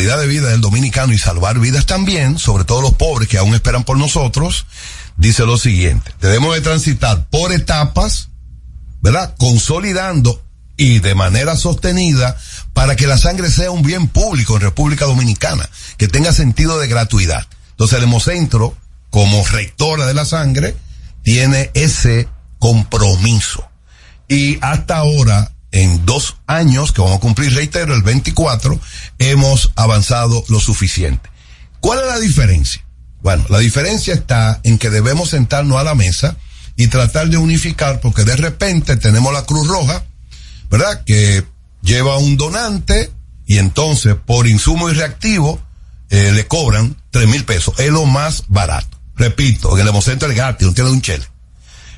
de vida del dominicano y salvar vidas también, sobre todo los pobres que aún esperan por nosotros, dice lo siguiente, debemos de transitar por etapas, ¿verdad? Consolidando y de manera sostenida para que la sangre sea un bien público en República Dominicana, que tenga sentido de gratuidad. Entonces el Hemocentro, como rectora de la sangre, tiene ese compromiso. Y hasta ahora, en dos años, que vamos a cumplir, reitero, el 24, hemos avanzado lo suficiente. ¿Cuál es la diferencia? Bueno, la diferencia está en que debemos sentarnos a la mesa y tratar de unificar, porque de repente tenemos la Cruz Roja, ¿verdad? Que lleva un donante y entonces por insumo y reactivo eh, le cobran tres mil pesos. Es lo más barato. Repito, en el Hemocentro es gratis, no tiene un chele.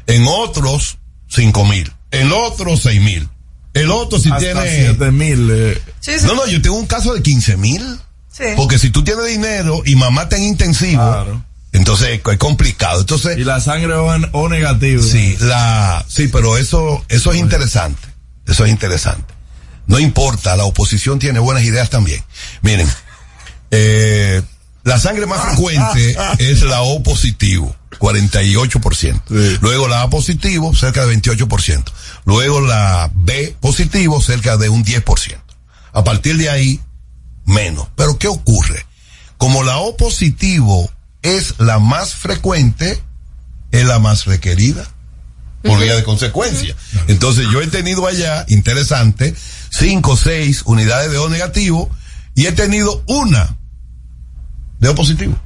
En otros, cinco mil. En otros, seis mil. El otro si Hasta tiene... siete mil. eh. No, no, yo tengo un caso de 15 mil. Sí. Porque si tú tienes dinero y mamá está en intensivo, entonces es complicado. Entonces, y la sangre o, o negativo. Sí, la, sí, pero eso, eso es interesante. Eso es interesante. No importa, la oposición tiene buenas ideas también. Miren, eh, la sangre más frecuente es la O positivo, 48%. Luego la A positivo, cerca de 28%. Luego la B positivo, cerca de un 10%. A partir de ahí, menos. Pero ¿qué ocurre? Como la O positivo es la más frecuente, es la más requerida por vía de consecuencia. Entonces yo he tenido allá, interesante, cinco o seis unidades de O negativo y he tenido una de O positivo.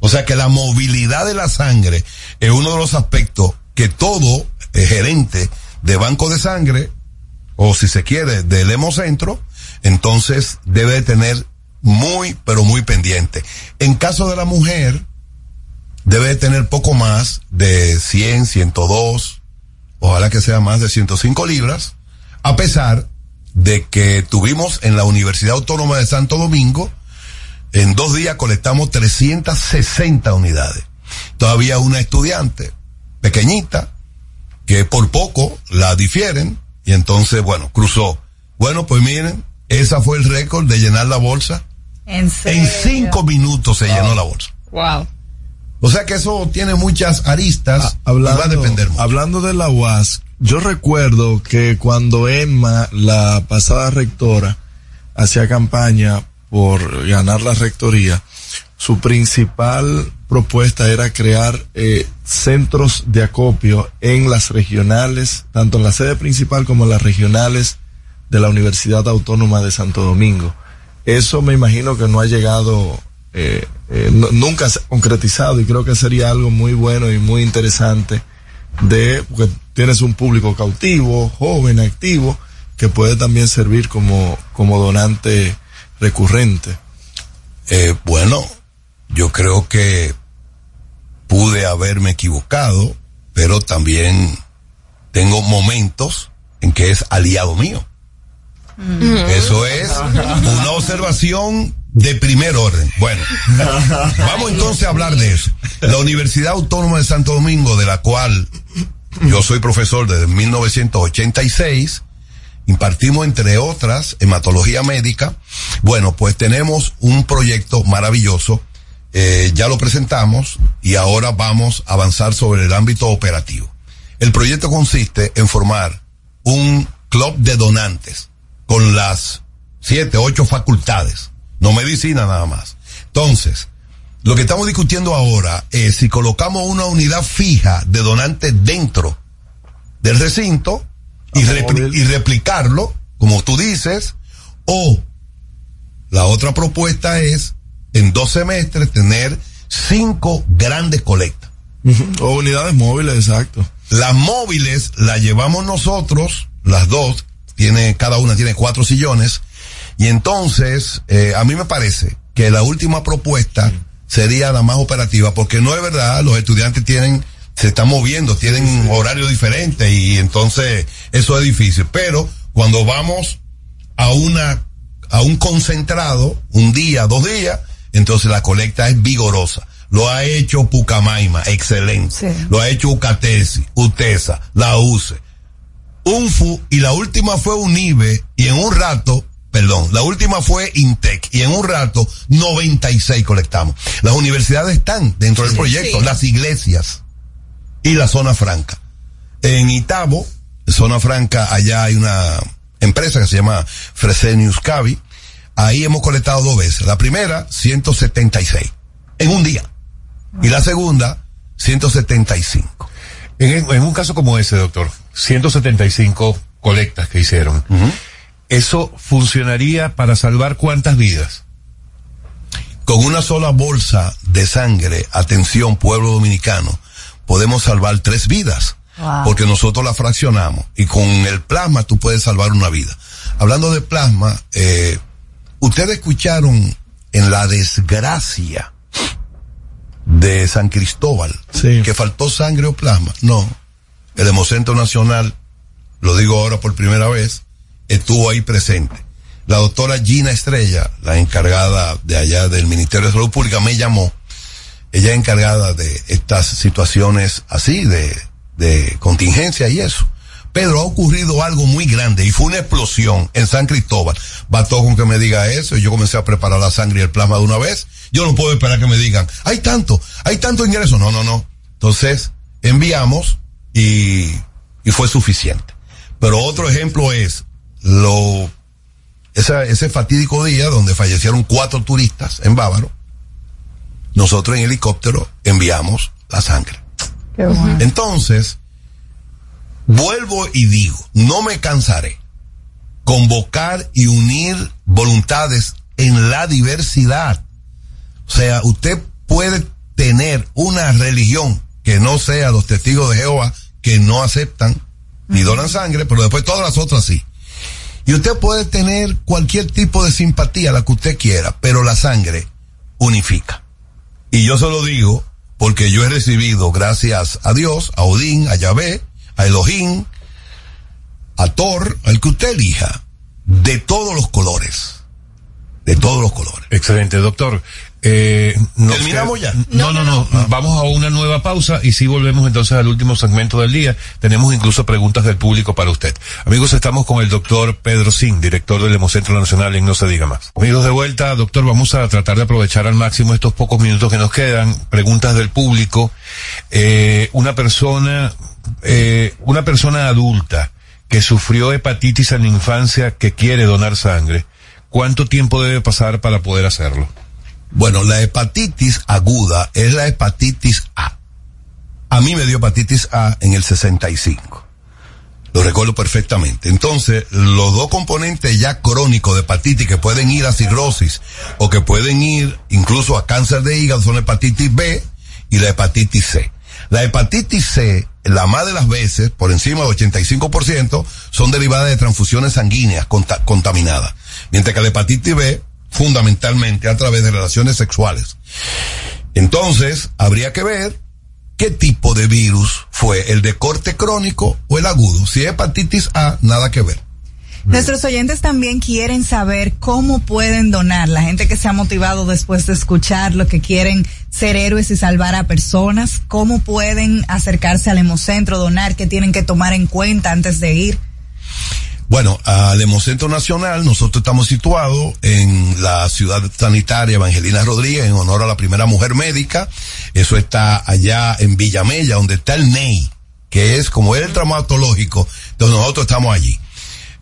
O sea que la movilidad de la sangre es uno de los aspectos que todo eh, gerente de banco de sangre, o si se quiere, del hemocentro, entonces debe de tener muy, pero muy pendiente. En caso de la mujer, debe de tener poco más de 100, 102, ojalá que sea más de 105 libras, a pesar de que tuvimos en la Universidad Autónoma de Santo Domingo, en dos días colectamos 360 unidades. Todavía una estudiante pequeñita que por poco la difieren y entonces, bueno, cruzó. Bueno, pues miren, esa fue el récord de llenar la bolsa. En serio. En cinco minutos se llenó la bolsa. Wow. O sea que eso tiene muchas aristas y va a depender mucho. Hablando de la UAS, yo recuerdo que cuando Emma, la pasada rectora, hacía campaña por ganar la rectoría, su principal propuesta era crear eh, centros de acopio en las regionales, tanto en la sede principal como en las regionales de la Universidad Autónoma de Santo Domingo. Eso me imagino que no ha llegado, eh, eh, nunca se ha concretizado y creo que sería algo muy bueno y muy interesante de, porque tienes un público cautivo, joven, activo, que puede también servir como, como donante recurrente. Eh, bueno, yo creo que pude haberme equivocado, pero también tengo momentos en que es aliado mío. Eso es una observación de primer orden. Bueno, vamos entonces a hablar de eso. La Universidad Autónoma de Santo Domingo, de la cual yo soy profesor desde 1986, impartimos entre otras hematología médica. Bueno, pues tenemos un proyecto maravilloso. eh, ya lo presentamos y ahora vamos a avanzar sobre el ámbito operativo. El proyecto consiste en formar un club de donantes con las siete, ocho facultades, no medicina nada más. Entonces, lo que estamos discutiendo ahora es si colocamos una unidad fija de donantes dentro del recinto y, repli- y replicarlo, como tú dices, o la otra propuesta es en dos semestres tener cinco grandes colectas. O unidades móviles, exacto. Las móviles las llevamos nosotros, las dos, tiene, cada una tiene cuatro sillones, y entonces, eh, a mí me parece que la última propuesta sería la más operativa, porque no es verdad, los estudiantes tienen, se están moviendo, tienen horario diferente, y entonces eso es difícil. Pero cuando vamos a una, a un concentrado, un día, dos días, entonces la colecta es vigorosa. Lo ha hecho Pucamaima, excelente. Lo ha hecho Ucatesi, UTESA, la UCE. UNFU y la última fue UNIBE y en un rato, perdón, la última fue INTEC y en un rato 96 colectamos. Las universidades están dentro del Sí. proyecto, Sí. las iglesias. Y la zona franca. En Itabo, zona franca, allá hay una empresa que se llama Fresenius Cavi. Ahí hemos colectado dos veces. La primera, 176 en un día. Y la segunda, 175. En, en un caso como ese, doctor, 175 colectas que hicieron, ¿eso funcionaría para salvar cuántas vidas? Con una sola bolsa de sangre, atención pueblo dominicano, podemos salvar tres vidas. Wow. Porque nosotros la fraccionamos y con el plasma tú puedes salvar una vida. Hablando de plasma, eh, ustedes escucharon en la desgracia de San Cristóbal que faltó sangre o plasma. No, el Hemocentro Nacional, lo digo ahora por primera vez, estuvo ahí presente. La doctora Gina Estrella, la encargada de allá del Ministerio de Salud Pública, me llamó. Ella es encargada de estas situaciones así, de, de contingencia y eso. Pedro, ha ocurrido algo muy grande y fue una explosión en San Cristóbal. Bastó con que me diga eso y yo comencé a preparar la sangre y el plasma de una vez. Yo no puedo esperar que me digan, hay tanto, hay tanto ingreso. No, no, no. Entonces, enviamos y, y fue suficiente. Pero otro ejemplo es lo, ese fatídico día donde fallecieron cuatro turistas en Bávaro. Nosotros en helicóptero enviamos la sangre. Entonces, vuelvo y digo, no me cansaré. Convocar y unir voluntades en la diversidad. O sea, usted puede tener una religión que no sea los testigos de Jehová, que no aceptan ni donan sangre, pero después todas las otras sí. Y usted puede tener cualquier tipo de simpatía, la que usted quiera, pero la sangre unifica. Y yo se lo digo porque yo he recibido, gracias a Dios, a Odín, a Yahvé, a Elohim, a Thor, al que usted elija, de todos los colores. De todos los colores. Excelente, doctor. Eh, nos ¿Terminamos queda- ya? No, no, no. Vamos a una nueva pausa y si volvemos entonces al último segmento del día. Tenemos incluso preguntas del público para usted. Amigos, estamos con el doctor Pedro Sin, director del Hemocentro Nacional en No se diga más. Amigos de vuelta, doctor, vamos a tratar de aprovechar al máximo estos pocos minutos que nos quedan. Preguntas del público. Eh, una persona, eh, una persona adulta que sufrió hepatitis en la infancia que quiere donar sangre, ¿cuánto tiempo debe pasar para poder hacerlo? Bueno, la hepatitis aguda es la hepatitis A. A mí me dio hepatitis A en el 65. Lo recuerdo perfectamente. Entonces, los dos componentes ya crónicos de hepatitis que pueden ir a cirrosis o que pueden ir incluso a cáncer de hígado son la hepatitis B y la hepatitis C. La hepatitis C, la más de las veces, por encima del 85%, son derivadas de transfusiones sanguíneas conta- contaminadas. Mientras que la hepatitis B, fundamentalmente a través de relaciones sexuales. Entonces, habría que ver qué tipo de virus fue, el de corte crónico o el agudo. Si es hepatitis A, nada que ver. Nuestros oyentes también quieren saber cómo pueden donar. La gente que se ha motivado después de escuchar lo que quieren ser héroes y salvar a personas, cómo pueden acercarse al Hemocentro, donar, qué tienen que tomar en cuenta antes de ir. Bueno, al Hemocentro Nacional, nosotros estamos situados en la ciudad sanitaria Evangelina Rodríguez, en honor a la primera mujer médica. Eso está allá en Villamella, donde está el NEI, que es como el traumatológico, donde nosotros estamos allí.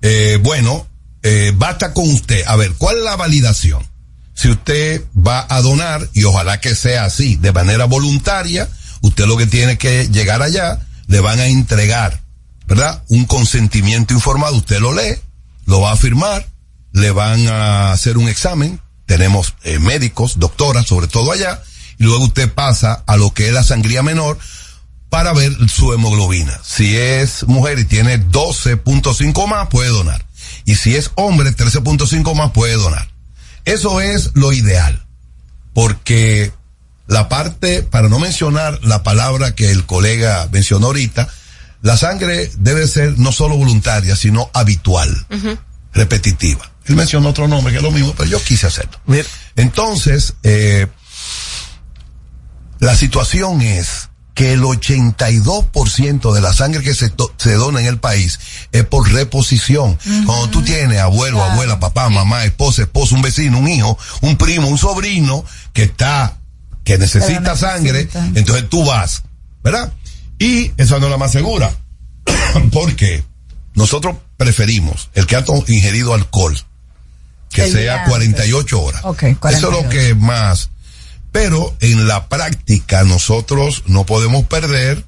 Eh, bueno, eh, basta con usted. A ver, ¿cuál es la validación? Si usted va a donar, y ojalá que sea así, de manera voluntaria, usted lo que tiene que llegar allá, le van a entregar, ¿verdad? Un consentimiento informado, usted lo lee, lo va a firmar, le van a hacer un examen, tenemos eh, médicos, doctoras, sobre todo allá, y luego usted pasa a lo que es la sangría menor para ver su hemoglobina. Si es mujer y tiene 12.5 más, puede donar. Y si es hombre, 13.5 más, puede donar. Eso es lo ideal. Porque la parte, para no mencionar la palabra que el colega mencionó ahorita, la sangre debe ser no solo voluntaria, sino habitual, repetitiva. Él mencionó otro nombre que es lo mismo, pero yo quise hacerlo. Entonces, eh, la situación es que el 82% de la sangre que se, se dona en el país es por reposición. Cuando tú tienes abuelo, abuela, papá, mamá, esposa, esposo, un vecino, un hijo, un primo, un sobrino que está, que necesita necesita. sangre, entonces tú vas, ¿verdad? Y esa no es la más segura. porque nosotros preferimos el que ha ingerido alcohol, que El sea día antes. 48 horas. Ok, Eso es 48. lo que más. Pero en la práctica nosotros no podemos perder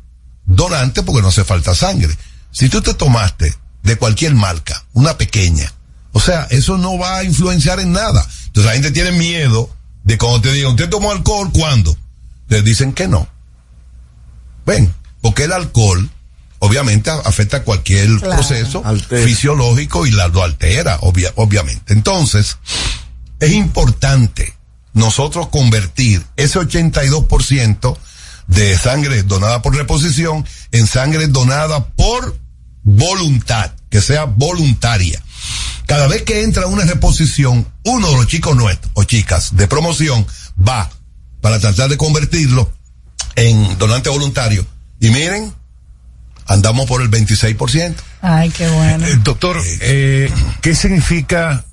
donante porque no hace falta sangre. Si tú te tomaste de cualquier marca, una pequeña, o sea, eso no va a influenciar en nada. Entonces la gente tiene miedo de cuando te digan, ¿usted tomó alcohol cuándo? Les dicen que no. Ven, porque el alcohol obviamente a- afecta cualquier Claro. proceso Altera. fisiológico y la, lo altera, obvia- obviamente. Entonces, es importante nosotros convertir ese 82% de sangre donada por reposición en sangre donada por voluntad, que sea voluntaria. Cada vez que entra una reposición, uno de los chicos nuestros o chicas de promoción va para tratar de convertirlo en donante voluntario. Y miren, andamos por el 26%. Ay, qué bueno. Eh, doctor, eh, ¿qué significa?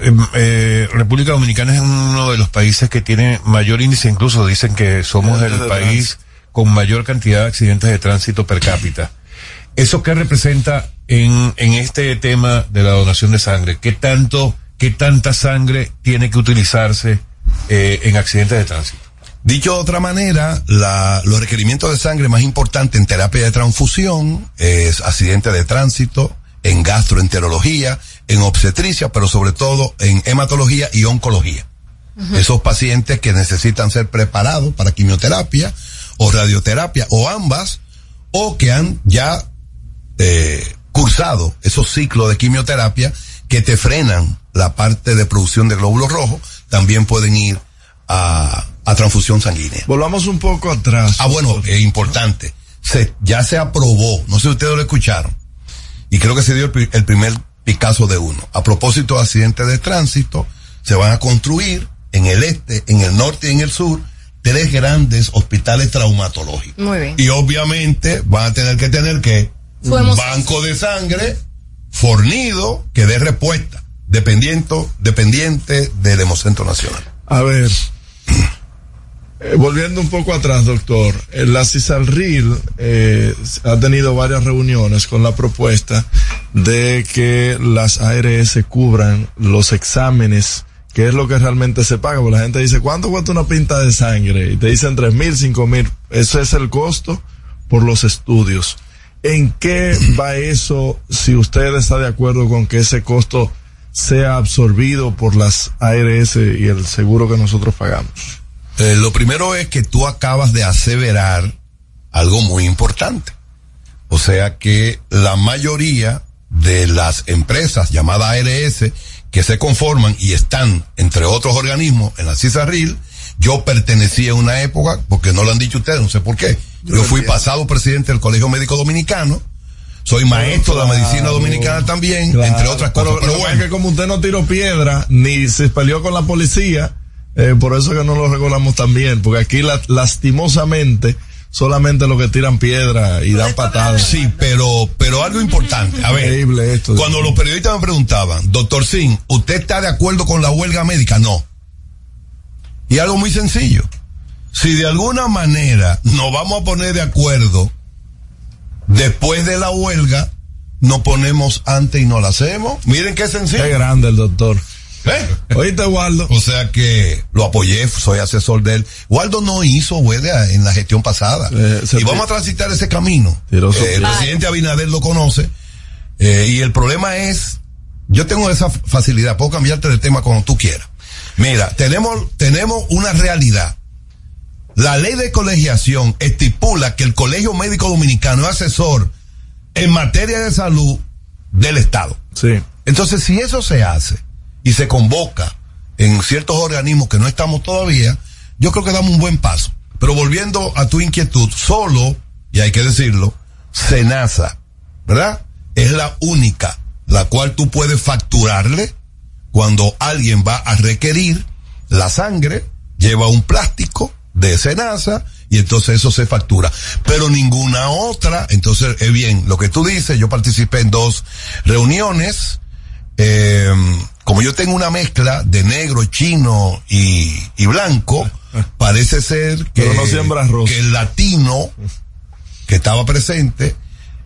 eh, eh, República Dominicana es uno de los países que tiene mayor índice, incluso dicen que somos el país con mayor cantidad de accidentes de tránsito per cápita. ¿Eso qué representa en, en este tema de la donación de sangre? ¿Qué tanto, qué tanta sangre tiene que utilizarse eh, en accidentes de tránsito? Dicho de otra manera, la- los requerimientos de sangre más importantes en terapia de transfusión es accidente de tránsito, en gastroenterología, en obstetricia, pero sobre todo en hematología y oncología. Esos pacientes que necesitan ser preparados para quimioterapia o radioterapia o ambas, o que han ya eh, cursado esos ciclos de quimioterapia que te frenan la parte de producción de glóbulos rojos, también pueden ir a, a transfusión sanguínea. Volvamos un poco atrás. Ah, bueno, es importante. Se, ya se aprobó, no sé si ustedes lo escucharon, y creo que se dio el, pri- el primer Picasso de uno. A propósito de accidentes de tránsito, se van a construir en el este, en el norte y en el sur tres grandes hospitales traumatológicos. Muy bien. Y obviamente van a tener que tener que un banco de sangre fornido que dé respuesta, dependiendo, dependiente del Hemocentro Nacional. A ver, eh, volviendo un poco atrás, doctor, eh, la CISALRIL eh, ha tenido varias reuniones con la propuesta de que las ARS cubran los exámenes, que es lo que realmente se paga, porque la gente dice, ¿cuánto cuesta una pinta de sangre? Y te dicen tres mil, cinco mil, eso es el costo por los estudios. ¿En qué va eso si usted está de acuerdo con que ese costo sea absorbido por las ARS y el seguro que nosotros pagamos? Eh, lo primero es que tú acabas de aseverar algo muy importante. O sea que la mayoría de las empresas llamadas ARS que se conforman y están entre otros organismos en la CISARRIL, yo pertenecí en una época, porque no lo han dicho ustedes, no sé por qué. Yo, fui pasado presidente del Colegio Médico Dominicano, soy maestro de la medicina dominicana también, Claro, entre otras cosas. Pero, Pero, bueno, es que como usted no tiró piedra, ni se peleó con la policía, eh, por eso que no lo regulamos tan bien, porque aquí la- lastimosamente solamente los que tiran piedra y dan patadas. Sí, pero, pero algo importante. A ver, Increíble esto. cuando los periodistas me preguntaban, doctor Sin, ¿usted está de acuerdo con la huelga médica? No. Y algo muy sencillo. Si de alguna manera nos vamos a poner de acuerdo después de la huelga, nos ponemos antes y no la hacemos. Miren qué sencillo. Qué grande el doctor. ¿Eh? Oíste, Waldo. O sea que lo apoyé, soy asesor de él. Waldo no hizo huelga en la gestión pasada. Eh, y vamos a transitar ese camino. Eh, el presidente Abinader lo conoce. eh, y el problema es, yo tengo esa facilidad, puedo cambiarte de tema cuando tú quieras. Mira, tenemos, tenemos una realidad. La ley de colegiación estipula que el Colegio Médico Dominicano es asesor en materia de salud del Estado. Sí. Entonces, si eso se hace y se convoca en ciertos organismos que no estamos todavía, yo creo que damos un buen paso. Pero volviendo a tu inquietud, solo, y hay que decirlo, Senasa, ¿verdad? Es la única la cual tú puedes facturarle cuando alguien va a requerir la sangre, lleva un plástico de Senasa y entonces eso se factura. Pero ninguna otra, entonces es bien, lo que tú dices, yo participé en dos reuniones, eh, como yo tengo una mezcla de negro, chino y, y blanco, parece ser que, Pero no que el latino que estaba presente,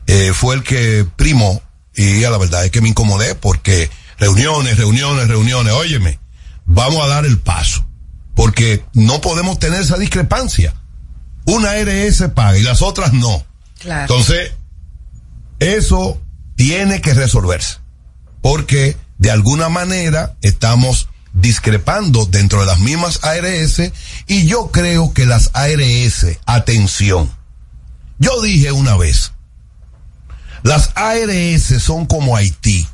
eh, fue el que primó y a la verdad es que me incomodé porque reuniones, reuniones, reuniones, óyeme, vamos a dar el paso porque no podemos tener esa discrepancia. Una ARS paga y las otras no. Claro. Entonces, eso tiene que resolverse. Porque de alguna manera estamos discrepando dentro de las mismas ARS y yo creo que las ARS, atención, yo dije una vez, las ARS son como Haití.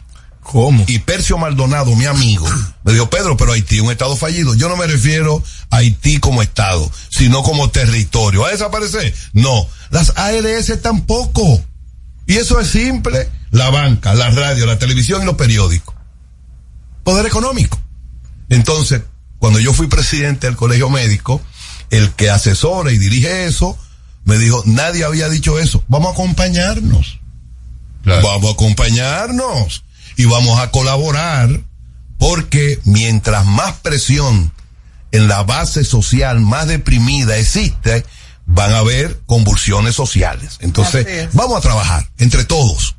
¿Cómo? Y Percio Maldonado, mi amigo, me dijo, Pedro, pero Haití es un estado fallido. Yo no me refiero a Haití como estado, sino como territorio. ¿Va a desaparecer? No. Las ARS tampoco. Y eso es simple. La banca, la radio, la televisión y los periódicos. Poder económico. Entonces, cuando yo fui presidente del colegio médico, el que asesora y dirige eso, me dijo, nadie había dicho eso. Vamos a acompañarnos. Vamos a acompañarnos y vamos a colaborar porque mientras más presión en la base social más deprimida existe, van a haber convulsiones sociales. Entonces, vamos a trabajar entre todos,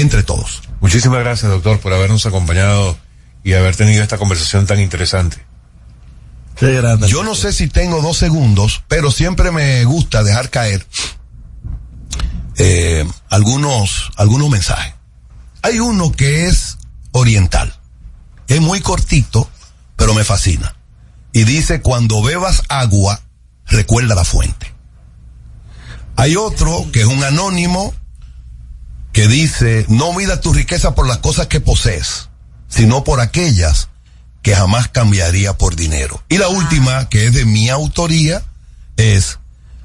entre todos. Muchísimas gracias, doctor, por habernos acompañado y haber tenido esta conversación tan interesante. Yo no sé si tengo dos segundos, pero siempre me gusta dejar caer eh, algunos, algunos mensajes. Hay uno que es oriental. Es muy cortito, pero me fascina. Y dice, cuando bebas agua, recuerda la fuente. Hay otro que es un anónimo que dice, no mida tu riqueza por las cosas que posees, sino por aquellas que jamás cambiaría por dinero. Y la última, que es de mi autoría, es,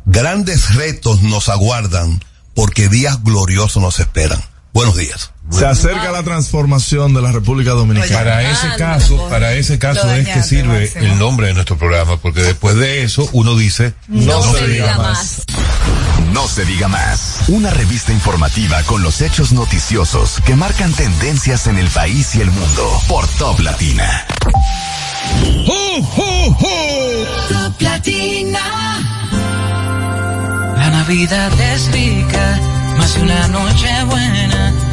grandes retos nos aguardan porque días gloriosos nos esperan. Buenos días. Se acerca la transformación de la República Dominicana. Para ese caso, para ese caso es que sirve el nombre de nuestro programa, porque después de eso uno dice, No, se, diga más. No se diga más. Una revista informativa con los hechos noticiosos que marcan tendencias en el país y el mundo por Top Latina. Top Latina. La Navidad es rica, más de una noche buena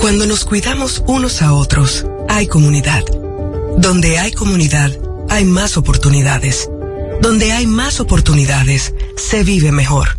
Cuando nos cuidamos unos a otros, hay comunidad. Donde hay comunidad, hay más oportunidades. Donde hay más oportunidades, se vive mejor.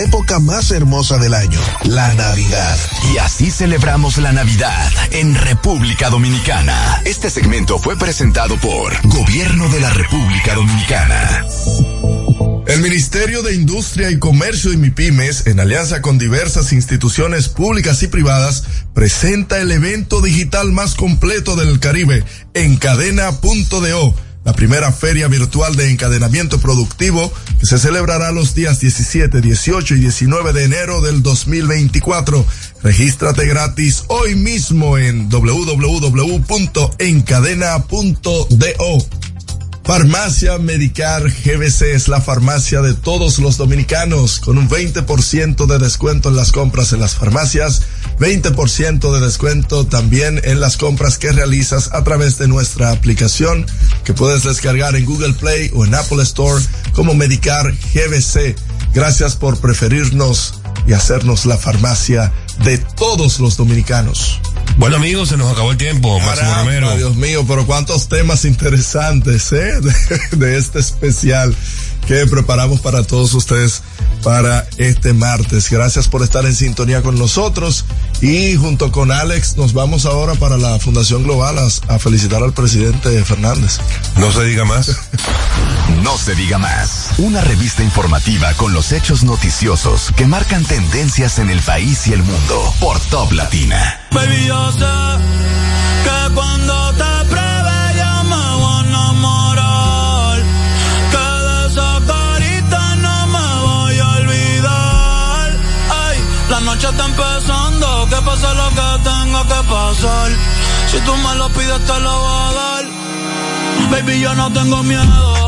época época más hermosa del año, la Navidad. Y así celebramos la Navidad en República Dominicana. Este segmento fue presentado por Gobierno de la República Dominicana. El Ministerio de Industria y Comercio y MIPIMES, en alianza con diversas instituciones públicas y privadas, presenta el evento digital más completo del Caribe, Encadena.do, la primera feria virtual de encadenamiento productivo que se celebrará los días 17, 18 y 19 de enero del 2024. Regístrate gratis hoy mismo en www.encadena.do. Farmacia Medicar GBC es la farmacia de todos los dominicanos con un 20% de descuento en las compras en las farmacias, 20% de descuento también en las compras que realizas a través de nuestra aplicación que puedes descargar en Google Play o en Apple Store como Medicar GBC. Gracias por preferirnos y hacernos la farmacia de todos los dominicanos. Bueno amigos, se nos acabó el tiempo, Máximo Romero. Dios mío, pero cuántos temas interesantes ¿eh? de, de este especial que preparamos para todos ustedes para este martes. Gracias por estar en sintonía con nosotros y junto con Alex nos vamos ahora para la Fundación Global a, a felicitar al presidente Fernández. No se diga más. No se diga más. Una revista informativa con los hechos noticiosos que marcan tendencias en el país y el mundo por Top Latina. Baby, yo sé que cuando te noche está empezando, que pase lo que tenga que pasar. Si tú me lo pides te lo voy a dar. Baby, yo no tengo miedo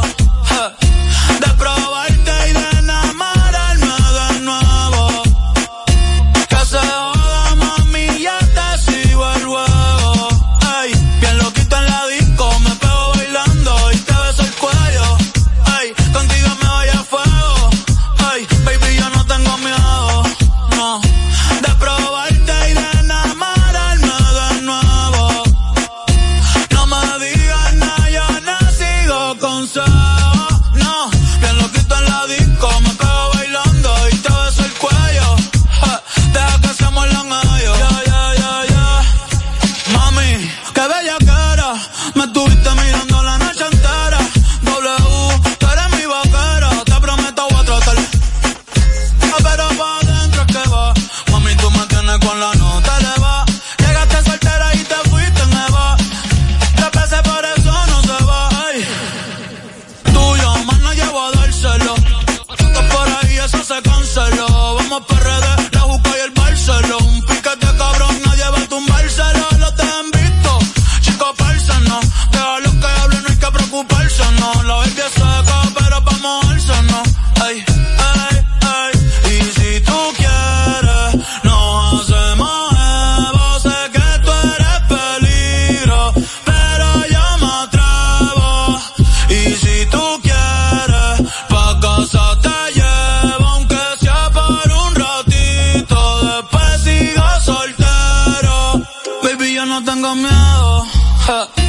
Vamos PRD, miedo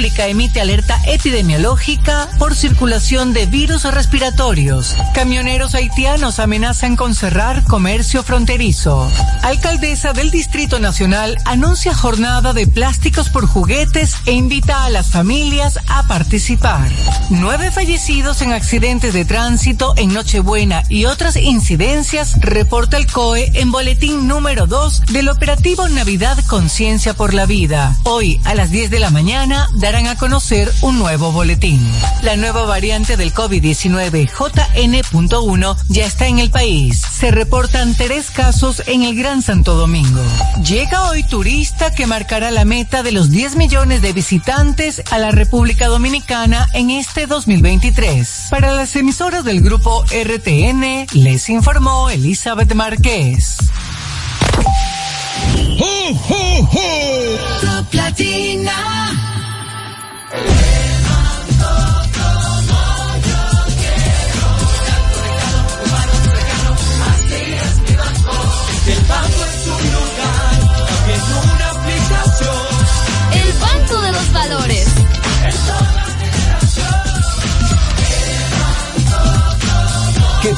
Salud Pública emite alerta epidemiológica por circulación de virus respiratorios. Camioneros haitianos amenazan con cerrar comercio fronterizo. Alcaldesa del Distrito Nacional anuncia jornada de plásticos por juguetes e invita a las familias a participar. Nueve fallecidos en accidentes de tránsito en Nochebuena y otras incidencias reporta el COE en boletín número 2 del operativo Navidad Conciencia por la Vida. Hoy a las 10 de la mañana darán a conocer un nuevo boletín. La nueva variante del COVID-19 JN.1 ya está en el país. Se reportan tres casos en el Gran Santo Domingo. Llega hoy turista que marcará la meta de los 10 millones de visitantes a la República Dominicana en este 2023. Para las emisoras del grupo RTN, les informó Elizabeth Márquez. Top Latina. El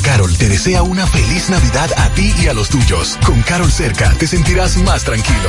Carol te desea una feliz Navidad a ti y a los tuyos. Con Carol cerca te sentirás más tranquilo.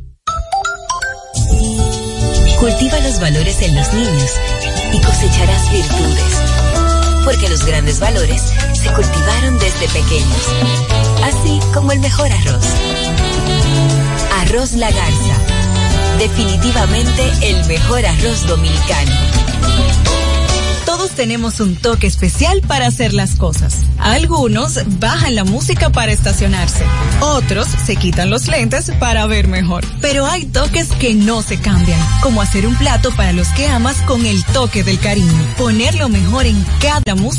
Cultiva los valores en los niños y cosecharás virtudes. Porque los grandes valores se cultivaron desde pequeños. Así como el mejor arroz. Arroz La Garza. Definitivamente el mejor arroz dominicano. Todos tenemos un toque especial para hacer las cosas. Algunos bajan la música para estacionarse. Otros se quitan los lentes para ver mejor. Pero hay toques que no se cambian, como hacer un plato para los que amas con el toque del cariño. Poner lo mejor en cada música